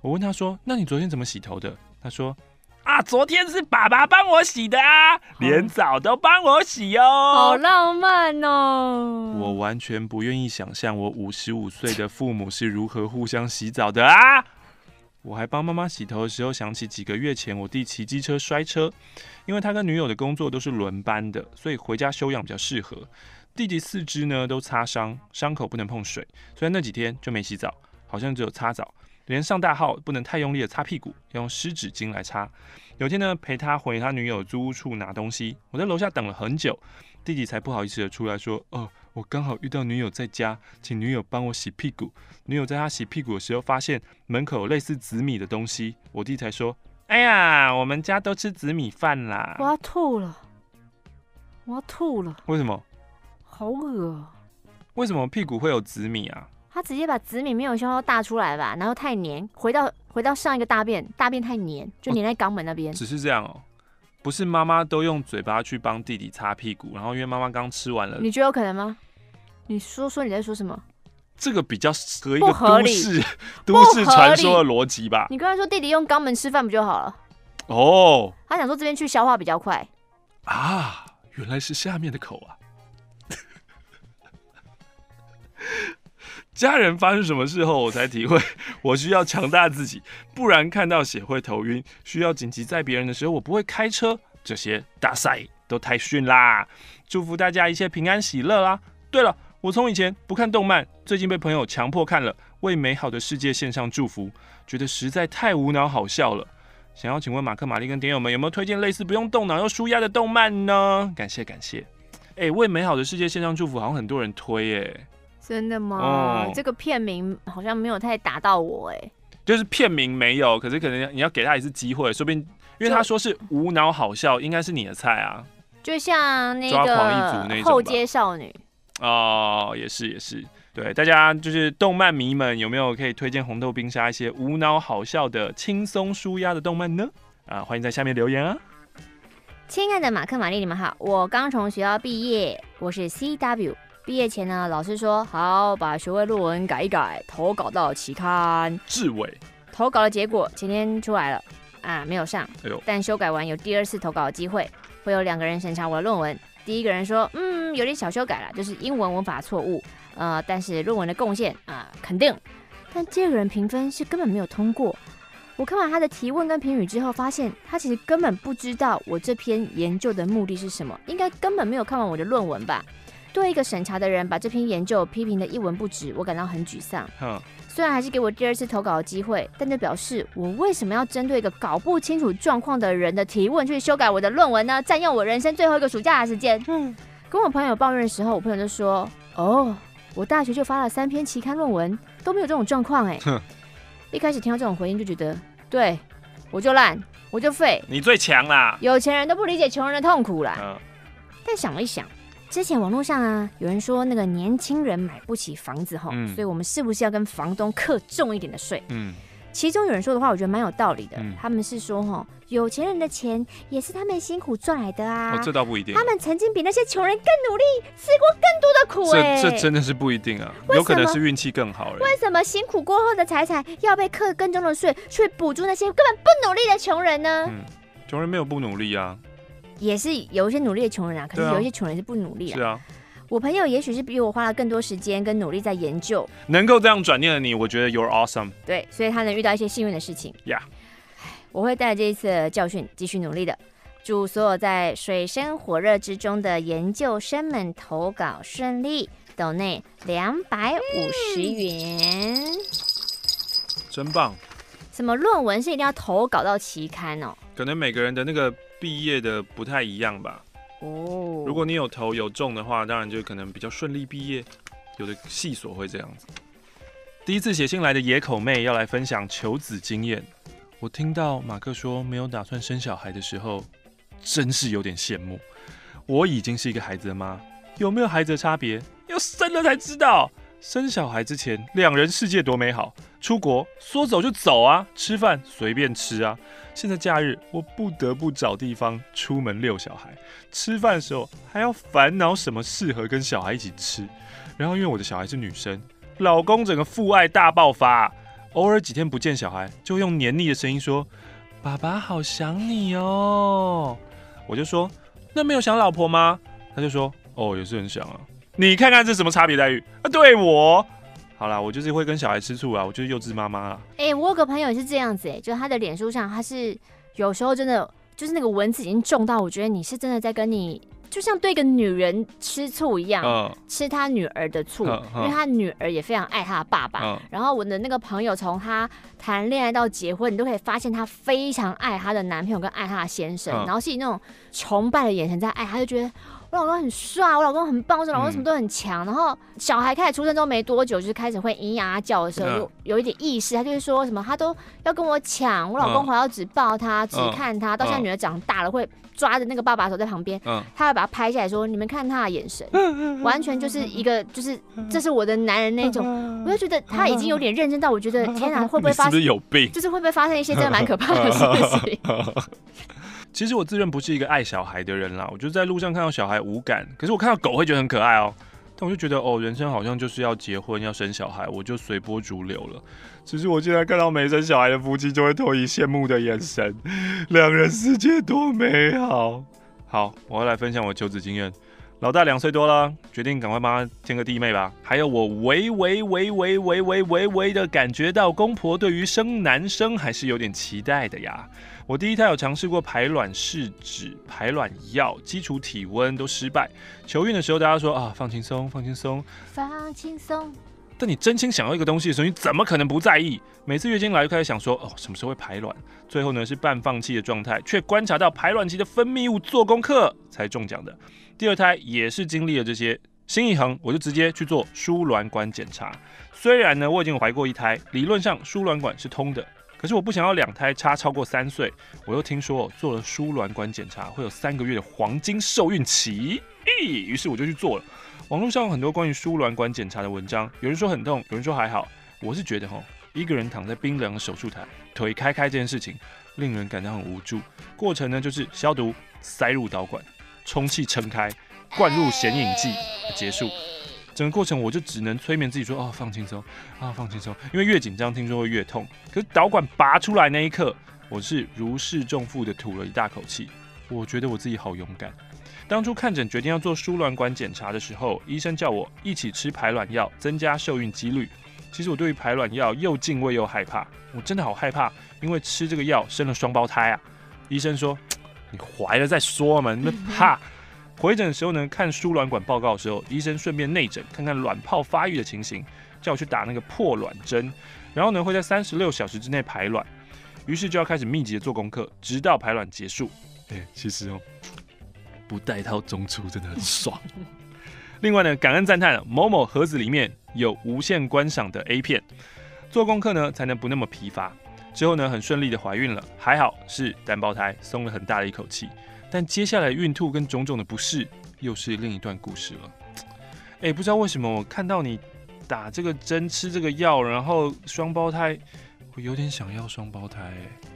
我问她说：“那你昨天怎么洗头的？”她说：“啊，昨天是爸爸帮我洗的啊，连澡都帮我洗哦。”好浪漫哦！我完全不愿意想象我五十五岁的父母是如何互相洗澡的啊！我还帮妈妈洗头的时候，想起几个月前我弟骑机车摔车，因为他跟女友的工作都是轮班的，所以回家休养比较适合。弟弟四肢呢都擦伤，伤口不能碰水，所以那几天就没洗澡，好像只有擦澡，连上大号不能太用力的擦屁股，要用湿纸巾来擦。有天呢陪他回他女友租屋处拿东西，我在楼下等了很久，弟弟才不好意思的出来说：“哦。”我刚好遇到女友在家，请女友帮我洗屁股。女友在她洗屁股的时候，发现门口有类似紫米的东西，我弟才说：“哎呀，我们家都吃紫米饭啦。”我要吐了，我要吐了。为什么？好恶。为什么屁股会有紫米啊？他直接把紫米没有消化大出来吧，然后太黏，回到回到上一个大便，大便太黏，就黏在肛门那边。只是这样哦。不是妈妈都用嘴巴去帮弟弟擦屁股，然后因为妈妈刚吃完了，你觉得有可能吗？你说说你在说什么？这个比较合一个都市 都市传说的逻辑吧。你刚才说弟弟用肛门吃饭不就好了？哦，他想说这边去消化比较快啊，原来是下面的口啊。家人发生什么事后，我才体会我需要强大自己，不然看到血会头晕。需要紧急载别人的时候，我不会开车。这些大赛都太逊啦！祝福大家一切平安喜乐啦！对了，我从以前不看动漫，最近被朋友强迫看了，为美好的世界献上祝福，觉得实在太无脑好笑了。想要请问马克、玛丽跟点友们有没有推荐类似不用动脑又舒压的动漫呢？感谢感谢。哎、为美好的世界献上祝福，好像很多人推哎、欸。真的吗？哦、这个片名好像没有太打到我哎。就是片名没有，可是可能你要给他一次机会，说不定因为他说是无脑好笑，应该是你的菜啊。就像那个后街少女哦，也是也是。对，大家就是动漫迷们有没有可以推荐红豆冰沙一些无脑好笑的轻松舒压的动漫呢？啊，欢迎在下面留言啊。亲爱的马克玛丽，你们好，我刚从学校毕业，我是 CW。毕业前呢，老师说好把学位论文改一改，投稿到期刊。志伟投稿的结果前天出来了啊，没有上。哎呦！但修改完有第二次投稿的机会，会有两个人审查我的论文。第一个人说，嗯，有点小修改了，就是英文文法错误，呃，但是论文的贡献啊，肯定。但第二个人评分是根本没有通过。我看完他的提问跟评语之后，发现他其实根本不知道我这篇研究的目的是什么，应该根本没有看完我的论文吧。对一个审查的人把这篇研究批评的一文不值，我感到很沮丧。哼虽然还是给我第二次投稿的机会，但这表示我为什么要针对一个搞不清楚状况的人的提问去修改我的论文呢？占用我人生最后一个暑假的时间。嗯，跟我朋友抱怨的时候，我朋友就说：“哦，我大学就发了三篇期刊论文，都没有这种状况。”哎，一开始听到这种回应就觉得，对，我就烂，我就废，你最强啦！有钱人都不理解穷人的痛苦啦。嗯，但想了一想。之前网络上啊，有人说那个年轻人买不起房子哈，嗯、所以我们是不是要跟房东课重一点的税？嗯，其中有人说的话，我觉得蛮有道理的。嗯、他们是说，哈，有钱人的钱也是他们辛苦赚来的啊。哦，这倒不一定。他们曾经比那些穷人更努力，吃过更多的苦、欸。这这真的是不一定啊，有可能是运气更好。为什么辛苦过后的财产要被课更重的税，去补助那些根本不努力的穷人呢？嗯，穷人没有不努力啊，也是有一些努力的穷人啊。可是有一些穷人是不努力啊。是啊。我朋友也许是比我花了更多时间跟努力在研究，能够这样转念的你，我觉得 you're awesome。对，所以他能遇到一些幸运的事情。呀，Yeah. 我会带着这一次的教训继续努力的。祝所有在水深火热之中的研究生们投稿顺利，斗内两百五十元，真棒。什么论文是一定要投稿到期刊哦？可能每个人的那个毕业的不太一样吧。哦，如果你有投有中的话，当然就可能比较顺利毕业。有的系所会这样子。第一次写信来的野口妹要来分享求子经验。我听到马克说没有打算生小孩的时候，真是有点羡慕。我已经是一个孩子的妈，有没有孩子的差别，要生了才知道。生小孩之前，两人世界多美好。出国说走就走啊，吃饭随便吃啊。现在假日我不得不找地方出门遛小孩，吃饭的时候还要烦恼什么适合跟小孩一起吃。然后因为我的小孩是女生，老公整个父爱大爆发，偶尔几天不见小孩，就用黏腻的声音说：“爸爸好想你哦。”我就说：“那没有想老婆吗？”他就说：“哦，也是很想啊。”你看看这什么差别待遇啊？对我。好啦，我就是会跟小孩吃醋啊，我就是幼稚妈妈啦。哎、欸，我有个朋友也是这样子、欸，哎，就他的脸书上，他是有时候真的就是那个文字已经重到，我觉得你是真的在跟你，就像对一个女人吃醋一样，嗯、吃她女儿的醋，嗯嗯、因为她女儿也非常爱她的爸爸。嗯、然后我的那个朋友从她谈恋爱到结婚，你都可以发现她非常爱她的男朋友跟爱她的先生，嗯、然后是以那种崇拜的眼神在爱她，就觉得。我老公很帅，我老公很棒，我老公什么都很强。嗯、然后小孩开始出生之后没多久，就是开始会咿呀叫的时候，有、嗯、有一点意识，他就是说什么他都要跟我抢。我老公还要只抱他，嗯、只看他。到现在女儿长大了，会抓着那个爸爸手在旁边，嗯、他会把他拍下来说：“你们看他的眼神，嗯、完全就是一个就是这是我的男人那种。嗯”我就觉得他已经有点认真到，我觉得天哪，会不会发生？是不是有病？就是会不会发生一些真的蛮可怕的事情？其实我自认不是一个爱小孩的人啦，我就在路上看到小孩无感，可是我看到狗会觉得很可爱哦。但我就觉得哦，人生好像就是要结婚要生小孩，我就随波逐流了。只是我现在看到没生小孩的夫妻，就会投以羡慕的眼神，两人世界多美好。好，我要来分享我求子经验。老大两岁多了，决定赶快帮他添个弟妹吧。还有我微微微微微微微微的感觉到，公婆对于生男生还是有点期待的呀。我第一胎有尝试过排卵试纸、排卵药、基础体温都失败。求孕的时候，大家说啊，放轻松，放轻松，放轻松。但你真心想要一个东西的时候，你怎么可能不在意？每次月经来就开始想说，哦，什么时候会排卵？最后呢是半放弃的状态，却观察到排卵期的分泌物，做功课才中奖的。第二胎也是经历了这些，心一横，我就直接去做输卵管检查。虽然呢，我已经怀过一胎，理论上输卵管是通的，可是我不想要两胎差超过三岁。我又听说做了输卵管检查会有三个月的黄金受孕期，咦，于是我就去做了。网络上有很多关于输卵管检查的文章，有人说很痛，有人说还好。我是觉得吼，一个人躺在冰凉的手术台，腿开开这件事情，令人感到很无助。过程呢，就是消毒、塞入导管。充气撑开，灌入显影剂，结束。整个过程我就只能催眠自己说：“哦，放轻松，啊，放轻松。”因为越紧张，听说会越痛。可是导管拔出来那一刻，我是如释重负的吐了一大口气。我觉得我自己好勇敢。当初看诊决定要做输卵管检查的时候，医生叫我一起吃排卵药，增加受孕几率。其实我对于排卵药又敬畏又害怕，我真的好害怕，因为吃这个药生了双胞胎啊。医生说。你怀了再说嘛，你们怕。回诊的时候呢，看输卵管报告的时候，医生顺便内诊，看看卵泡发育的情形，叫我去打那个破卵针，然后呢会在三十六小时之内排卵，于是就要开始密集的做功课，直到排卵结束。哎、欸，其实哦，不带套中出真的很爽。另外呢，感恩赞叹某某盒子里面有无限观赏的 A 片，做功课呢才能不那么疲乏。之后呢，很顺利的怀孕了，还好是单胞胎，松了很大的一口气。但接下来孕吐跟种种的不适，又是另一段故事了。哎、欸，不知道为什么我看到你打这个针、吃这个药，然后双胞胎，我有点想要双胞胎欸。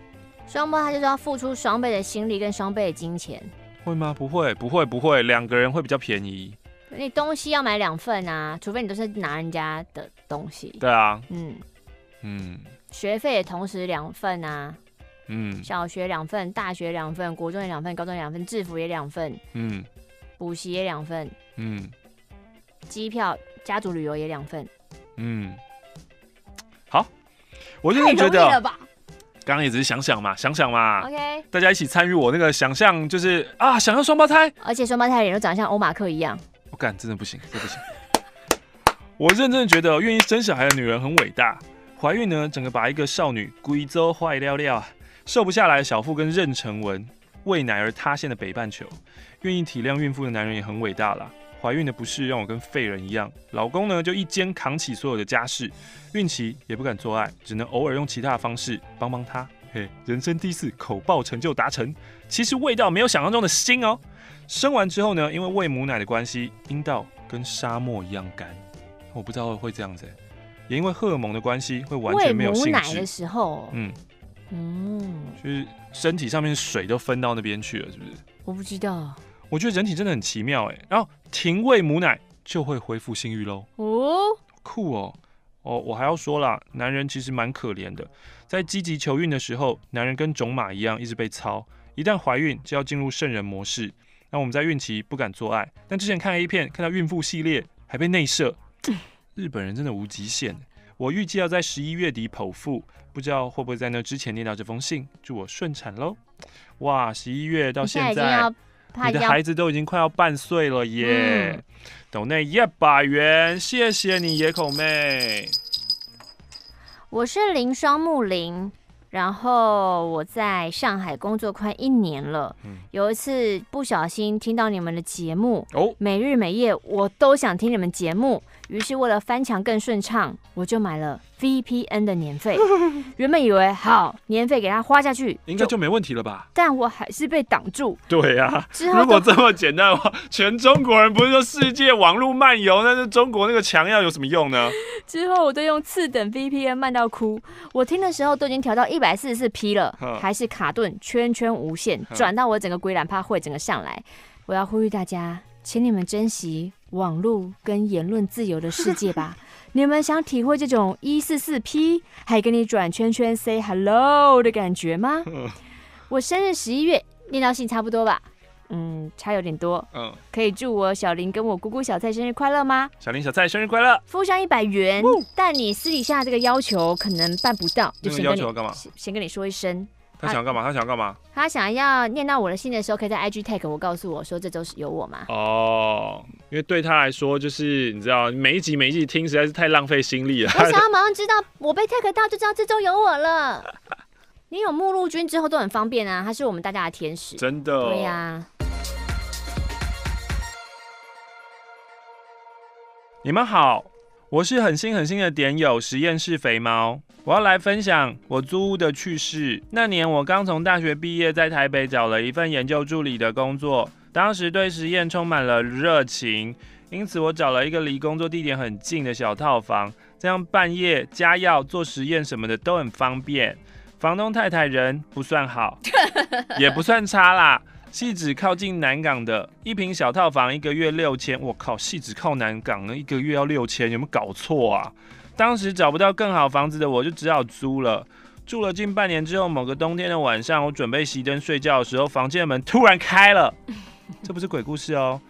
双胞胎就是要付出双倍的心力跟双倍的金钱。会吗？不会，不会，不会，两个人会比较便宜。你东西要买两份啊，除非你都是拿人家的东西。对啊。嗯嗯。学费也同时两份啊。嗯。小学两份，大学两份，国中也两份，高中也两份，制服也两份。嗯。补习也两份。嗯。机票、家族旅游也两份。嗯。好，我就是觉得。刚刚也只是想想嘛，想想嘛，OK，大家一起参与我那个想象，就是啊，想要双胞胎，而且双胞胎的脸都长得像欧马克一样。我干，真的不行，这不行。我认真的觉得，愿意生小孩的女人很伟大。怀孕呢，整个把一个少女贵州坏了了，瘦不下来的小腹跟妊娠纹，喂奶而塌陷的北半球。愿意体谅孕妇的男人也很伟大啦。怀孕的不是让我跟废人一样，老公呢就一肩扛起所有的家事，孕期也不敢做爱，只能偶尔用其他的方式帮帮他。嘿，人生第一次口爆成就达成，其实味道没有想象中的腥哦。生完之后呢，因为喂母奶的关系，阴道跟沙漠一样干，我不知道会这样子，也因为荷尔蒙的关系，会完全没有兴致。喂母奶的时候，嗯嗯，就是身体上面水都分到那边去了，是不是？我不知道。我觉得人体真的很奇妙哎，然后停喂母奶就会恢复性欲喽。哦，酷哦哦，我还要说啦，男人其实蛮可怜的，在积极求孕的时候，男人跟种马一样一直被操，一旦怀孕就要进入圣人模式。那我们在孕期不敢做爱，但之前看 A 片看到孕妇系列还被内射，日本人真的无极限。我预计要在十一月底剖腹，不知道会不会在那之前念到这封信，祝我顺产喽。哇，十一月到现在。你的孩子都已经快要半岁了耶！斗内一百元，谢谢你野口妹。我是林双木林。然后我在上海工作快一年了，嗯、有一次不小心听到你们的节目，哦，每日每夜我都想听你们节目，于是为了翻墙更顺畅，我就买了 VPN 的年费。原本以为好年费给他花下去，应该就没问题了吧？但我还是被挡住。对呀、啊，如果这么简单的话，全中国人不是说世界网络漫游，那是中国那个墙要有什么用呢？之后我都用次等 VPN 慢到哭，我听的时候都已经调到一百。百四十四 P 了，还是卡顿，圈圈无限，转到我整个龟懒趴会整个上来。我要呼吁大家，请你们珍惜网络跟言论自由的世界吧。你们想体会这种一四四 P 还跟你转圈圈 say hello 的感觉吗？我生日十一月，念到信差不多吧。嗯，差有点多。嗯，可以祝我小林跟我姑姑小蔡生日快乐吗？小林小蔡生日快乐！付上一百元，哦、但你私底下这个要求可能办不到，就先跟你要求干嘛？先跟你说一声。他想要干嘛？他想要干嘛？他想要念到我的信的时候，可以在 IG tag 我，告诉我说这周是有我吗？哦，因为对他来说，就是你知道，每一集每一集听实在是太浪费心力了。我想要马上知道我被 tag 到，就知道这周有我了。你有目录君之后都很方便啊，他是我们大家的天使。真的。对呀、啊。你们好，我是很新很新的点友实验室肥猫，我要来分享我租屋的趣事。那年我刚从大学毕业，在台北找了一份研究助理的工作，当时对实验充满了热情，因此我找了一个离工作地点很近的小套房，这样半夜加药做实验什么的都很方便。房东太太人不算好，也不算差啦。汐止靠近南港的一坪小套房，一个月六千。我靠，汐止靠南港，一个月要六千，有没有搞错啊？当时找不到更好房子的，我就只好租了。住了近半年之后，某个冬天的晚上，我准备熄灯睡觉的时候，房间的门突然开了。这不是鬼故事哦。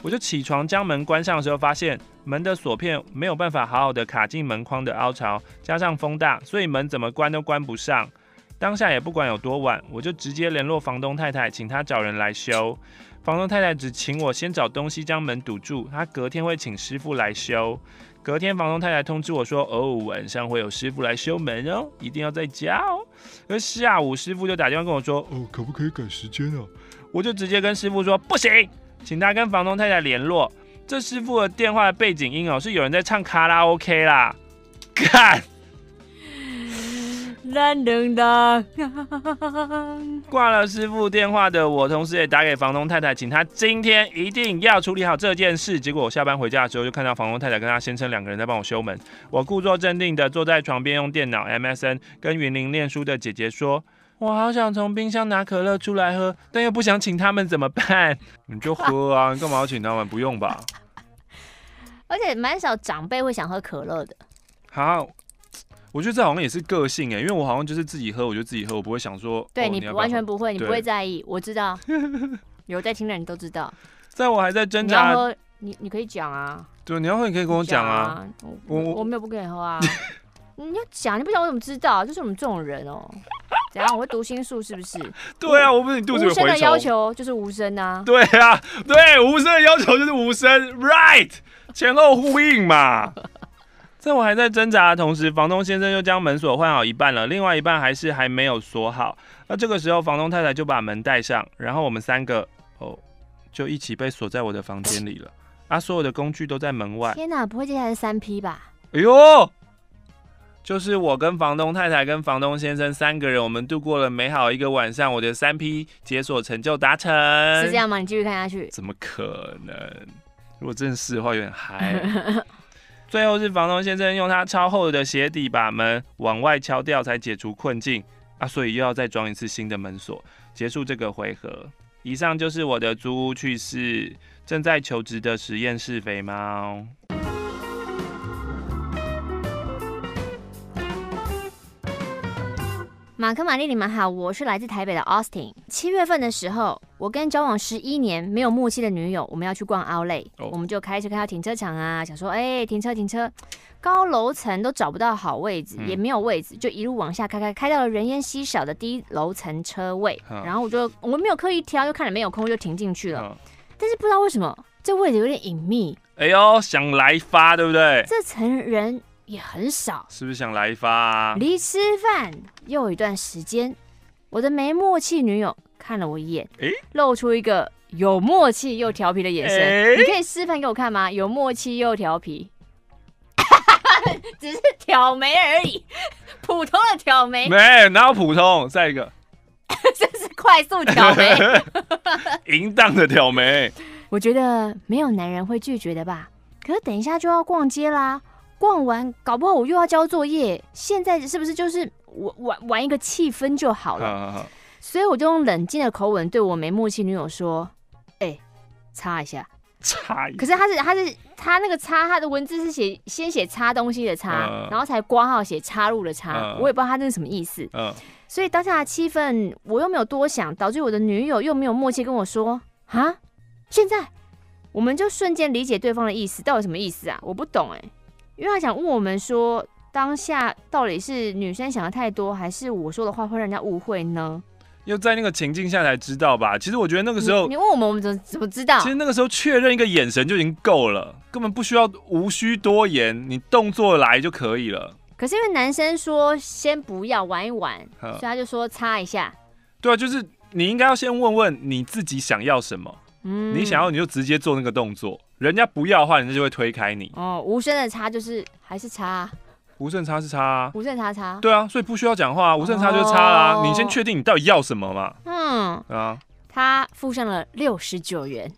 我就起床将门关上的时候，发现门的锁片没有办法好好的卡进门框的凹槽，加上风大，所以门怎么关都关不上。当下也不管有多晚，我就直接联络房东太太，请她找人来修。房东太太只请我先找东西将门堵住，她隔天会请师傅来修。隔天房东太太通知我说：“哦，晚上会有师傅来修门哦，一定要在家哦。”而下午师傅就打电话跟我说：“哦，可不可以改时间啊？”我就直接跟师傅说：“不行，请他跟房东太太联络。”这师傅的电话的背景音哦，是有人在唱卡拉 OK 啦，看。噔噔噔。挂了师傅电话的我，同时也打给房东太太，请她今天一定要处理好这件事。结果我下班回家的时候，就看到房东太太跟她先生两个人在帮我修门。我故作镇定的坐在床边用电脑 MSN 跟云林念书的姐姐说：“我好想从冰箱拿可乐出来喝，但又不想请他们，怎么办？”你就喝啊，你干嘛要请他们？不用吧？而且蛮少长辈会想喝可乐的。好。我觉得这好像也是个性哎，因为我好像就是自己喝，我就自己喝，我不会想说。对、哦、你完全不会，你不会在意，我知道。有在听的人都知道。在我还在挣扎。你喝，你你可以讲啊。对，你要喝，你可以跟我讲啊，啊。我我没有不给你喝啊。你要讲，你不讲我怎么知道？就是我们这种人哦、喔。怎样？我会读心术是不是？对啊，我不是你肚子有蛔虫。无声的要求就是无声啊。对啊，对，无声的要求就是无声，right，前后呼应嘛。在我还在挣扎的同时，房东先生又将门锁换好一半了，另外一半还是还没有锁好。那这个时候，房东太太就把门带上，然后我们三个哦，就一起被锁在我的房间里了。啊，所有的工具都在门外。天哪，不会接下来是三 P 吧？哎呦，就是我跟房东太太跟房东先生三个人，我们度过了美好一个晚上。我的三 P 解锁成就达成，是这样吗？你继续看下去。怎么可能？如果真是的话，有点嗨。最后是房东先生用他超厚的鞋底把门往外敲掉，才解除困境啊！所以又要再装一次新的门锁，结束这个回合。以上就是我的租屋趣事，正在求职的实验室肥猫。马克、玛丽，你们好，我是来自台北的 Austin。七月份的时候，我跟交往十一年没有默契的女友，我们要去逛 Outlet，、oh. 我们就开车开到停车场啊，想说，哎、欸，停车停车，高楼层都找不到好位置，嗯、也没有位置，就一路往下开开，开到了人烟稀少的低楼层车位。嗯、然后我就我们没有刻意挑，就看了没有空就停进去了。嗯、但是不知道为什么，这位置有点隐秘。哎呦，想来发对不对？这层人。也很少，是不是想来一发啊？离吃饭又有一段时间，我的没默契女友看了我一眼，欸、露出一个有默契又调皮的眼神。欸、你可以示范给我看吗？有默契又调皮，只是挑眉而已，普通的挑眉。没，哪有普通？再一个，这是快速挑眉，淫荡的挑眉。我觉得没有男人会拒绝的吧？可是等一下就要逛街啦。逛完，搞不好我又要交作业。现在是不是就是玩玩玩一个气氛就好了？好好好，所以我就用冷静的口吻对我没默契女友说：“哎、欸，擦一下，擦一下。”可是他是他是他那个擦，他的文字是写先写擦东西的擦，嗯、然后才挂号写插入的插，嗯、我也不知道他这是什么意思。嗯、所以当下的气氛我又没有多想，导致我的女友又没有默契跟我说：“啊，现在我们就瞬间理解对方的意思，到底什么意思啊？我不懂哎、欸。”因为他想问我们说，当下到底是女生想的太多，还是我说的话会让人家误会呢？要在那个情境下才知道吧？其实我觉得那个时候，你，你问我们，我们怎么怎么知道？其实那个时候确认一个眼神就已经够了，根本不需要无需多言，你动作来就可以了。可是因为男生说先不要玩一玩，所以他就说擦一下。对啊，就是你应该要先问问你自己想要什么。嗯，你想要你就直接做那个动作，人家不要的话，人家就会推开你。哦，无声的差就是还是擦，啊，无声擦是差啊，无声擦擦。对啊，所以不需要讲话，无声差就是擦啊。哦，你先确定你到底要什么嘛？嗯，啊，他付上了六十九元。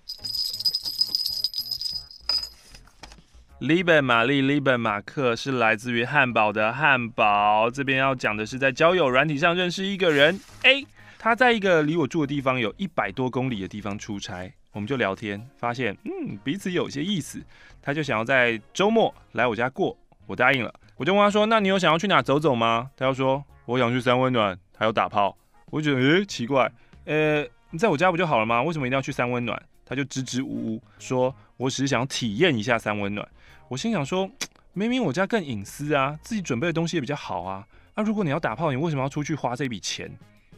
里本玛丽、里本马克是来自于汉堡的汉堡。这边要讲的是在交友软体上认识一个人 A。他在一个离我住的地方有一百多公里的地方出差，我们就聊天，发现嗯彼此有些意思，他就想要在周末来我家过，我答应了，我就问他说，那你有想要去哪走走吗？他要说我想去三温暖，还有打炮，我就觉得诶、奇怪，呃你在我家不就好了吗？为什么一定要去三温暖？他就支支吾吾说，我只是想体验一下三温暖，我心想说，明明我家更隐私啊，自己准备的东西也比较好啊，那、如果你要打炮，你为什么要出去花这笔钱？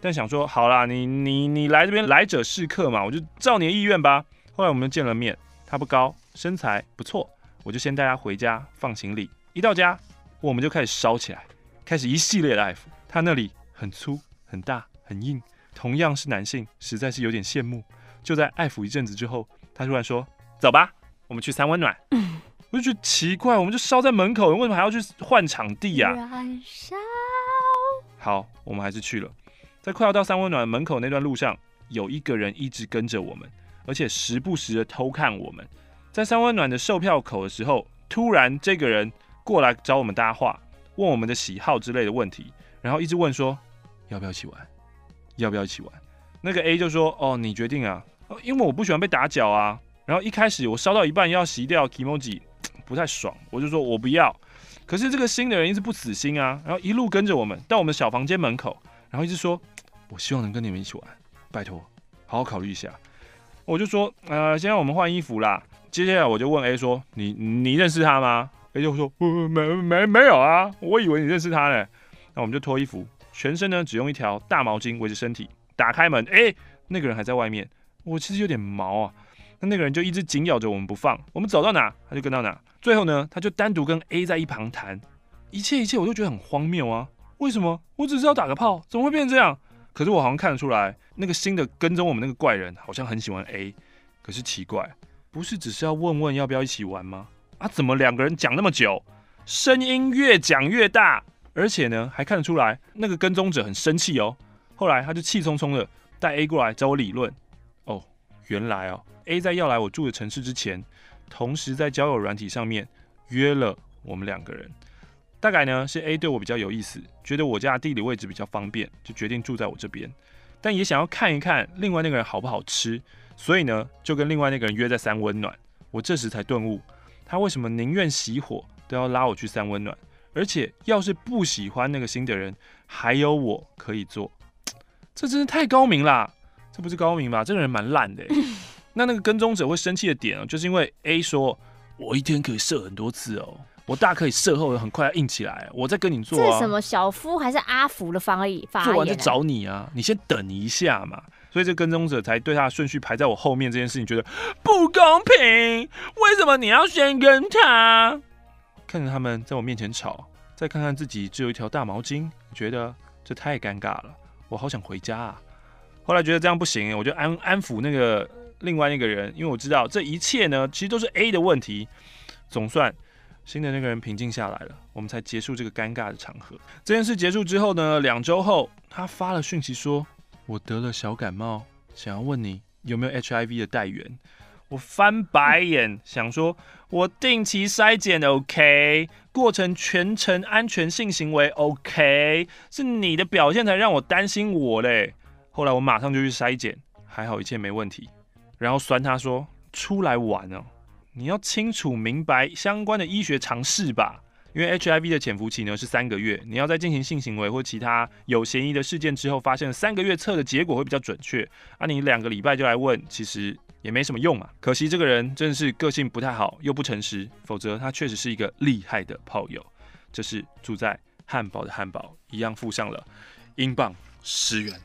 但想说好啦，你你你来这边来者是客嘛，我就照你的意愿吧。后来我们见了面，他不高，身材不错，我就先带他回家放行李。一到家，我们就开始烧起来，开始一系列的爱抚。他那里很粗、很大、很硬，同样是男性，实在是有点羡慕。就在爱抚一阵子之后，他突然说：“走吧，我们去三温暖。”我就觉得奇怪，我们就烧在门口，为什么还要去换场地呀？好，我们还是去了。在快要到三温暖门口那段路上，有一个人一直跟着我们，而且时不时的偷看我们。在三温暖的售票口的时候，突然这个人过来找我们搭话，问我们的喜好之类的问题，然后一直问说要不要一起玩，要不要一起玩。那个 A 就说：“哦，你决定啊，因为我不喜欢被打脚啊。”然后一开始我烧到一半要洗掉 Kimoji，不太爽，我就说我不要。可是这个新的人一直不死心啊，然后一路跟着我们到我们小房间门口，然后一直说：“我希望能跟你们一起玩，拜托，好好考虑一下。”我就说：“呃，现在我们换衣服啦。”接下来我就问 A 说：“你你认识他吗？”A 就说：“没没没有啊，我以为你认识他呢。”那我们就脱衣服，全身呢只用一条大毛巾围着身体，打开门，哎，那个人还在外面。我其实有点毛啊。那那个人就一直紧咬着我们不放，我们走到哪他就跟到哪。最后呢，他就单独跟 A 在一旁谈，一切一切我都觉得很荒谬啊！为什么？我只是要打个炮，怎么会变成这样？可是我好像看得出来，那个新的跟踪我们那个怪人好像很喜欢 A。可是奇怪，不是只是要问问要不要一起玩吗？啊，怎么两个人讲那么久，声音越讲越大，而且呢还看得出来那个跟踪者很生气哦。后来他就气冲冲的带 A 过来找我理论。哦，原来哦。A 在要来我住的城市之前，同时在交友软体上面约了我们两个人。大概呢是 A 对我比较有意思，觉得我家的地理位置比较方便，就决定住在我这边。但也想要看一看另外那个人好不好吃，所以呢就跟另外那个人约在三温暖。我这时才顿悟，他为什么宁愿熄火都要拉我去三温暖，而且要是不喜欢那个新的人，还有我可以做。这真是太高明啦！这不是高明吧？这个人蛮烂的。那那个跟踪者会生气的点哦，就是因为 A 说，我一天可以射很多次哦，我大可以事后很快要硬起来，我再跟你做啊。这是什么小夫还是阿福的方言？做完就找你啊，你先等一下嘛。所以这跟踪者才对他的顺序排在我后面这件事情觉得不公平，为什么你要先跟他？看着他们在我面前吵，再看看自己只有一条大毛巾，觉得这太尴尬了，我好想回家啊。后来觉得这样不行，我就安安抚那个。另外那个人，因为我知道这一切呢，其实都是 A 的问题。总算新的那个人平静下来了，我们才结束这个尴尬的场合。这件事结束之后呢，两周后他发了讯息说，我得了小感冒，想要问你有没有 HIV 的带源。我翻白眼，想说我定期筛检 OK，过程全程安全性行为 OK，是你的表现才让我担心我嘞。后来我马上就去筛检，还好一切没问题。然后酸他说：“出来玩哦，你要清楚明白相关的医学常识吧。因为 HIV 的潜伏期呢是三个月，你要在进行性行为或其他有嫌疑的事件之后，发现三个月测的结果会比较准确。啊，你两个礼拜就来问，其实也没什么用嘛。可惜这个人真的是个性不太好，又不诚实，否则他确实是一个厉害的炮友。这是住在汉堡的汉堡一样附上了英镑十元。”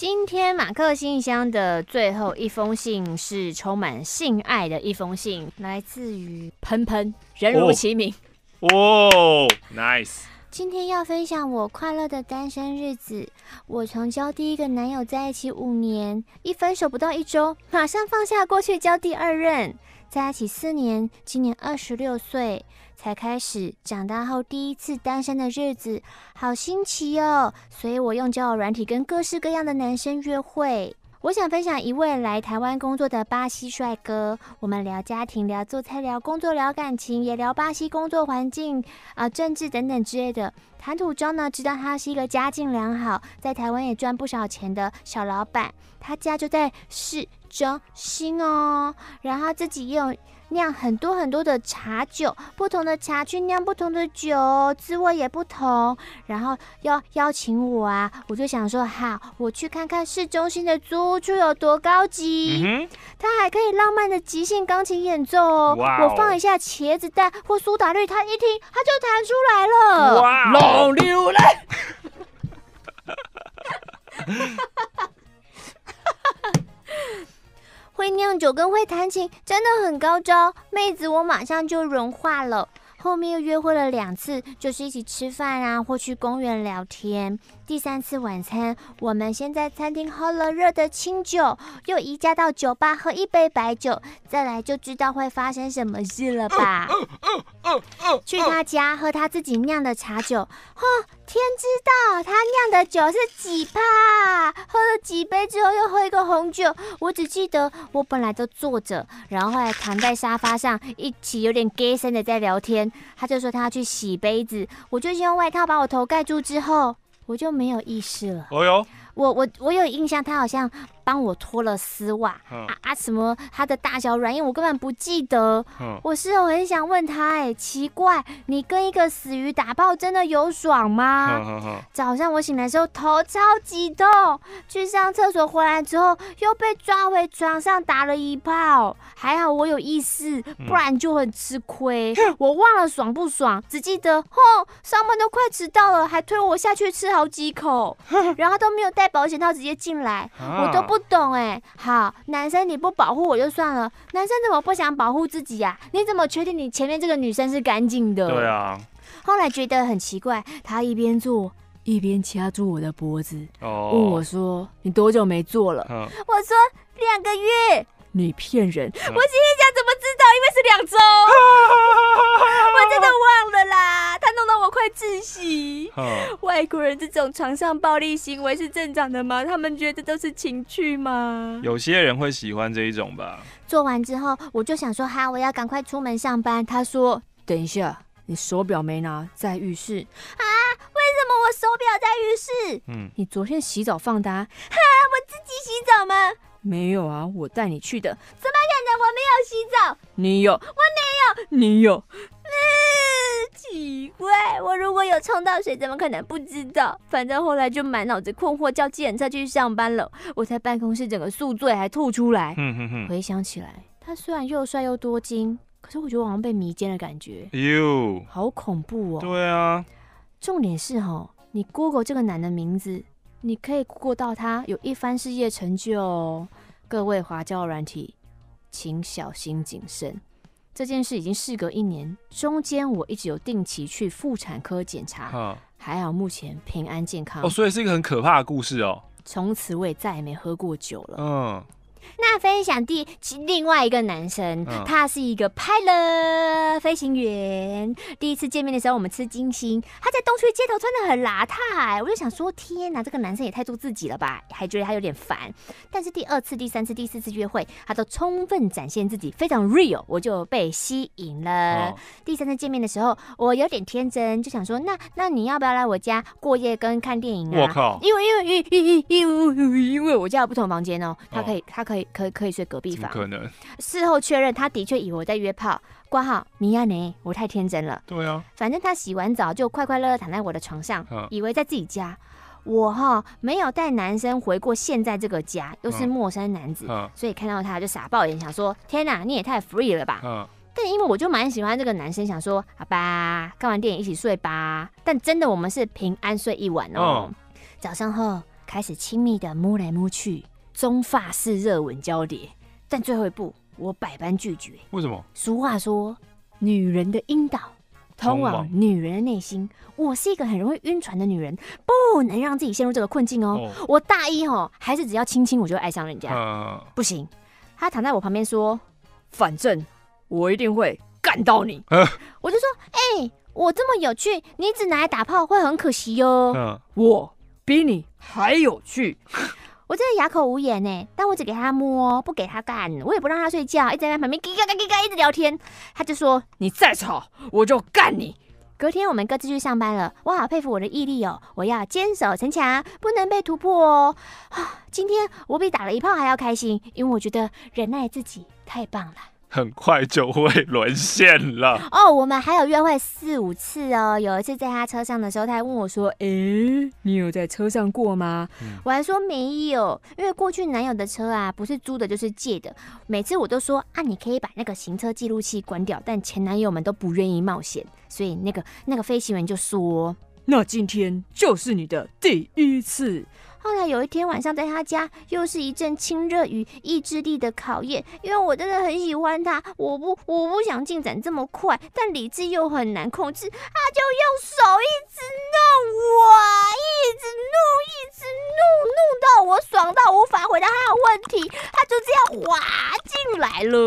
今天马克信箱的最后一封信是充满性爱的一封信，来自于喷喷，人如其名。哦，nice。今天要分享我快乐的单身日子。我从交第一个男友在一起五年，一分手不到一周，马上放下过去交第二任。在一起四年，今年二十六岁，才开始长大后第一次单身的日子，好新奇哦！所以我用交友软体跟各式各样的男生约会。我想分享一位来台湾工作的巴西帅哥，我们聊家庭、聊做菜、聊工作、聊感情，也聊巴西工作环境啊、政治等等之类的。谈吐中呢，知道他是一个家境良好，在台湾也赚不少钱的小老板，他家就在市中心哦，然后自己也有。酿很多很多的茶酒，不同的茶去酿不同的酒，滋味也不同。然后要邀请我啊，我就想说好，我去看看市中心的租屋处有多高级。嗯哼，他还可以浪漫的即兴钢琴演奏哦。哦，我放一下茄子蛋或苏打绿，他一听他就弹出来了。哇，浪流来。酿酒跟会弹琴真的很高招，妹子我马上就融化了。后面又约会了两次，就是一起吃饭啊，或去公园聊天。第三次晚餐，我们先在餐厅喝了热的清酒，又移驾到酒吧喝一杯白酒，再来就知道会发生什么事了吧？去他家喝他自己酿的茶酒，哼，天知道他酿的酒是几趴，喝了几杯之后又喝一个红酒。我只记得我本来都坐着，然后后来躺在沙发上，一起有点 gay 森的在聊天。他就说他要去洗杯子，我就先用外套把我头盖住之后。我就没有意识了。哦哟，我我我有印象，他好像。帮我脱了丝袜，嗯、啊啊什么？他的大小软硬我根本不记得。嗯、我是我很想问他，哎，奇怪，你跟一个死鱼打炮真的有爽吗？早上我醒来的时候头超级痛，去上厕所回来之后又被抓回床上打了一炮，还好我有意识，不然就很吃亏。嗯、我忘了爽不爽，只记得，吼，上班都快迟到了，还推我下去吃好几口，嗯、然后都没有戴保险套直接进来，啊、我都不。懂哎，好，男生你不保护我就算了，男生怎么不想保护自己呀、啊？你怎么确定你前面这个女生是干净的？对啊。后来觉得很奇怪，他一边做一边掐住我的脖子，哦、问我说：“你多久没做了？”嗯、我说：“两个月。”你骗人！嗯、我心里想，怎么知道？因为是两周，我真的忘了啦。他弄得我快窒息。嗯、外国人这种床上暴力行为是正常的吗？他们觉得都是情趣吗？有些人会喜欢这一种吧。做完之后，我就想说，哈，我要赶快出门上班。他说，等一下，你手表没拿，在浴室啊？为什么我手表在浴室？嗯，你昨天洗澡放的啊？哈，我自己洗澡吗？没有啊，我带你去的。怎么可能？我没有洗澡。你有？我没有。你有？嗯，奇怪，我如果有冲到水，怎么可能不知道？反正后来就满脑子困惑，叫计程车去上班了。我在办公室整个宿醉，还吐出来。哼哼哼。回想起来，他虽然又帅又多金，可是我觉得我好像被迷奸的感觉。哟呦，好恐怖哦。对啊。重点是哈，你 Google 这个男的名字。你可以过到他有一番事业成就，各位华教软体，请小心谨慎。这件事已经事隔一年，中间我一直有定期去妇产科检查，嗯、还好目前平安健康。哦，所以是一个很可怕的故事哦。从此我也再也没喝过酒了。嗯。那分享第另外一个男生，嗯、他是一个派乐飞行员。第一次见面的时候，我们吃金星，他在东区街头穿得很邋遢，我就想说，天哪，这个男生也太做自己了吧，还觉得他有点烦。但是第二次、第三次、第四次约会，他都充分展现自己，非常 real，我就被吸引了。哦、第三次见面的时候，我有点天真，就想说，那那你要不要来我家过夜跟看电影啊？我靠！因为因为因为因为因为因为我家有不同房间哦，他可以、哦、他可以。可以可以睡隔壁房？可能。事后确认，他的确以为我在约炮。挂号，米亚呢？我太天真了。对啊。反正他洗完澡就快快乐乐躺在我的床上，嗯、以为在自己家。我哈没有带男生回过现在这个家，又是陌生男子，嗯嗯、所以看到他就傻爆眼，想说：天哪，你也太 free 了吧！嗯、但因为我就蛮喜欢这个男生，想说：好吧，看完电影一起睡吧。但真的，我们是平安睡一晚哦。嗯、早上后开始亲密的摸来摸去。中法式热吻交叠，但最后一步我百般拒绝。为什么？俗话说，女人的阴道通往女人的内心。我是一个很容易晕船的女人，不能让自己陷入这个困境哦。哦我大一哦，还是只要亲亲我就爱上人家。呃、不行，他躺在我旁边说：“反正我一定会干到你。呃 ”我就说：“哎、欸，我这么有趣，你只拿来打炮会很可惜哟。呃”我比你还有趣。我真的哑口无言呢，但我只给他摸，不给他干，我也不让他睡觉，一直在旁边叽嘎嘎叽嘎一直聊天。他就说：“你再吵，我就干你。”隔天我们各自去上班了，我好佩服我的毅力哦！我要坚守城墙，不能被突破哦。啊，今天我比打了一炮还要开心，因为我觉得忍耐自己太棒了。很快就会沦陷了哦。我们还有约会四五次哦。有一次在他车上的时候，他还问我说：“诶，你有在车上过吗？”嗯、我还说没有，因为过去男友的车啊，不是租的，就是借的。每次我都说啊，你可以把那个行车记录器关掉，但前男友们都不愿意冒险，所以那个那个飞行员就说：“那今天就是你的第一次。”后来有一天晚上在他家，又是一阵亲热与意志力的考验。因为我真的很喜欢他，我不我不想进展这么快，但理智又很难控制，他就用手一直弄我，一直弄，一直弄，弄到我爽到无法回答他的问题，他就这样滑进来了。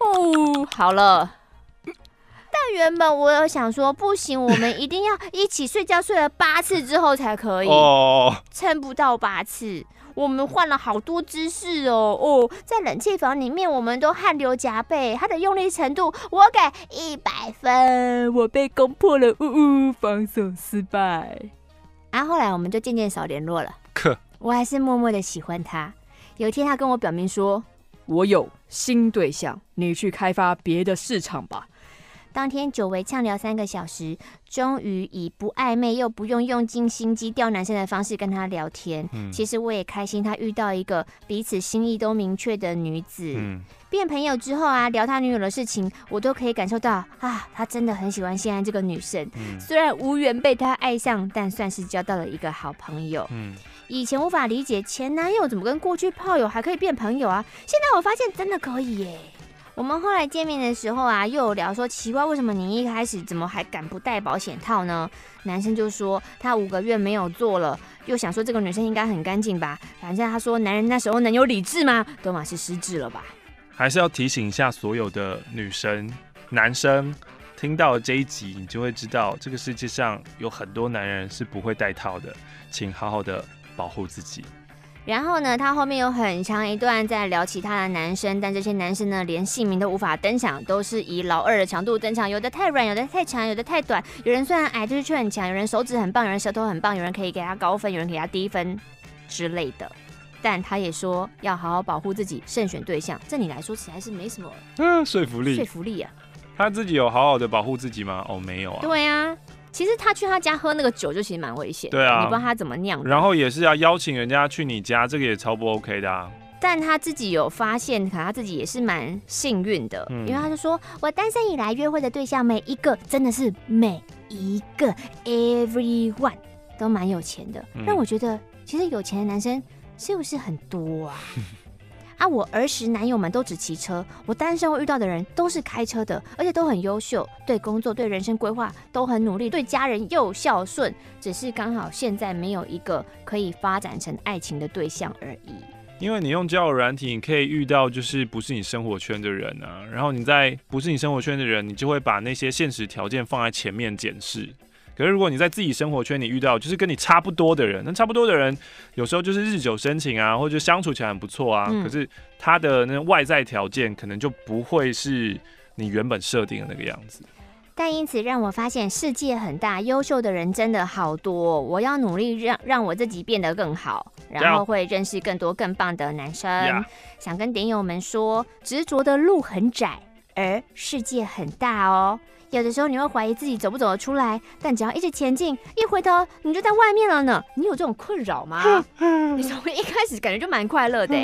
哦，好了。但原本我有想说，不行，我们一定要一起睡觉，睡了八次之后才可以。哦，撑不到八次，我们换了好多姿势哦。哦，在冷气房里面，我们都汗流浃背，他的用力程度我给一百分，我被攻破了，呜呜，防守失败。啊，后来我们就渐渐少联络了。可我还是默默的喜欢他。有一天，他跟我表明说，我有新对象，你去开发别的市场吧。当天久违畅聊三个小时，终于以不暧昧又不用用尽心机钓男生的方式跟他聊天。嗯、其实我也开心，他遇到一个彼此心意都明确的女子。嗯、变朋友之后啊，聊他女友的事情，我都可以感受到啊，他真的很喜欢现在这个女生。嗯、虽然无缘被他爱上，但算是交到了一个好朋友。嗯、以前无法理解前男友怎么跟过去炮友还可以变朋友啊，现在我发现真的可以耶。我们后来见面的时候啊，又有聊说奇怪，为什么你一开始怎么还敢不戴保险套呢？男生就说他五个月没有做了，又想说这个女生应该很干净吧。反正他说男人那时候能有理智吗？都嘛是失智了吧。还是要提醒一下所有的女生、男生，听到这一集，你就会知道这个世界上有很多男人是不会戴套的，请好好的保护自己。然后呢，他后面有很长一段在聊其他的男生，但这些男生呢，连姓名都无法登场，都是以老二的强度登场，有的太软，有的太长，有的太短。有人虽然矮，就是却很强；有人手指很棒，有人舌头很棒，有人可以给他高分，有人给他低分之类的。但他也说要好好保护自己，慎选对象。这你来说，其实还是没什么嗯说服力，说服力啊。他自己有好好的保护自己吗？哦，没有啊。对啊。其实他去他家喝那个酒就其实蛮危险，对啊，你不知道他怎么酿。然后也是要邀请人家去你家，这个也超不 OK 的啊。但他自己有发现，可他自己也是蛮幸运的，嗯、因为他就说，我单身以来约会的对象每一个真的是每一个 everyone 都蛮有钱的，嗯、让我觉得其实有钱的男生是不是很多啊？啊！我儿时男友们都只骑车，我单身会遇到的人都是开车的，而且都很优秀，对工作、对人生规划都很努力，对家人又孝顺。只是刚好现在没有一个可以发展成爱情的对象而已。因为你用交友软体，你可以遇到就是不是你生活圈的人啊，然后你在不是你生活圈的人，你就会把那些现实条件放在前面检视。可是如果你在自己生活圈你遇到就是跟你差不多的人，那差不多的人有时候就是日久生情啊，或者相处起来很不错啊。嗯、可是他的那外在条件可能就不会是你原本设定的那个样子。但因此让我发现世界很大，优秀的人真的好多。我要努力让让我自己变得更好，然后会认识更多更棒的男生。Yeah. 想跟点友们说，执着的路很窄，而世界很大哦。有的时候你会怀疑自己走不走得出来，但只要一直前进，一回头你就在外面了呢。你有这种困扰吗？你从一开始感觉就蛮快乐的，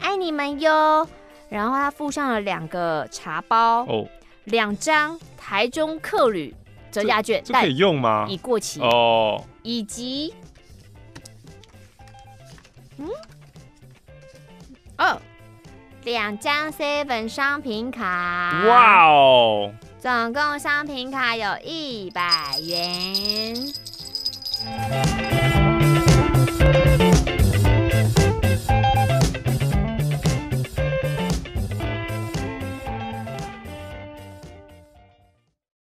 爱你们哟。然后他附上了两个茶包，哦，两张台中客旅折价券，这可以用吗？已过期哦，以及嗯哦，两张 seven 商品卡。哇哦！总共商品卡有一百元。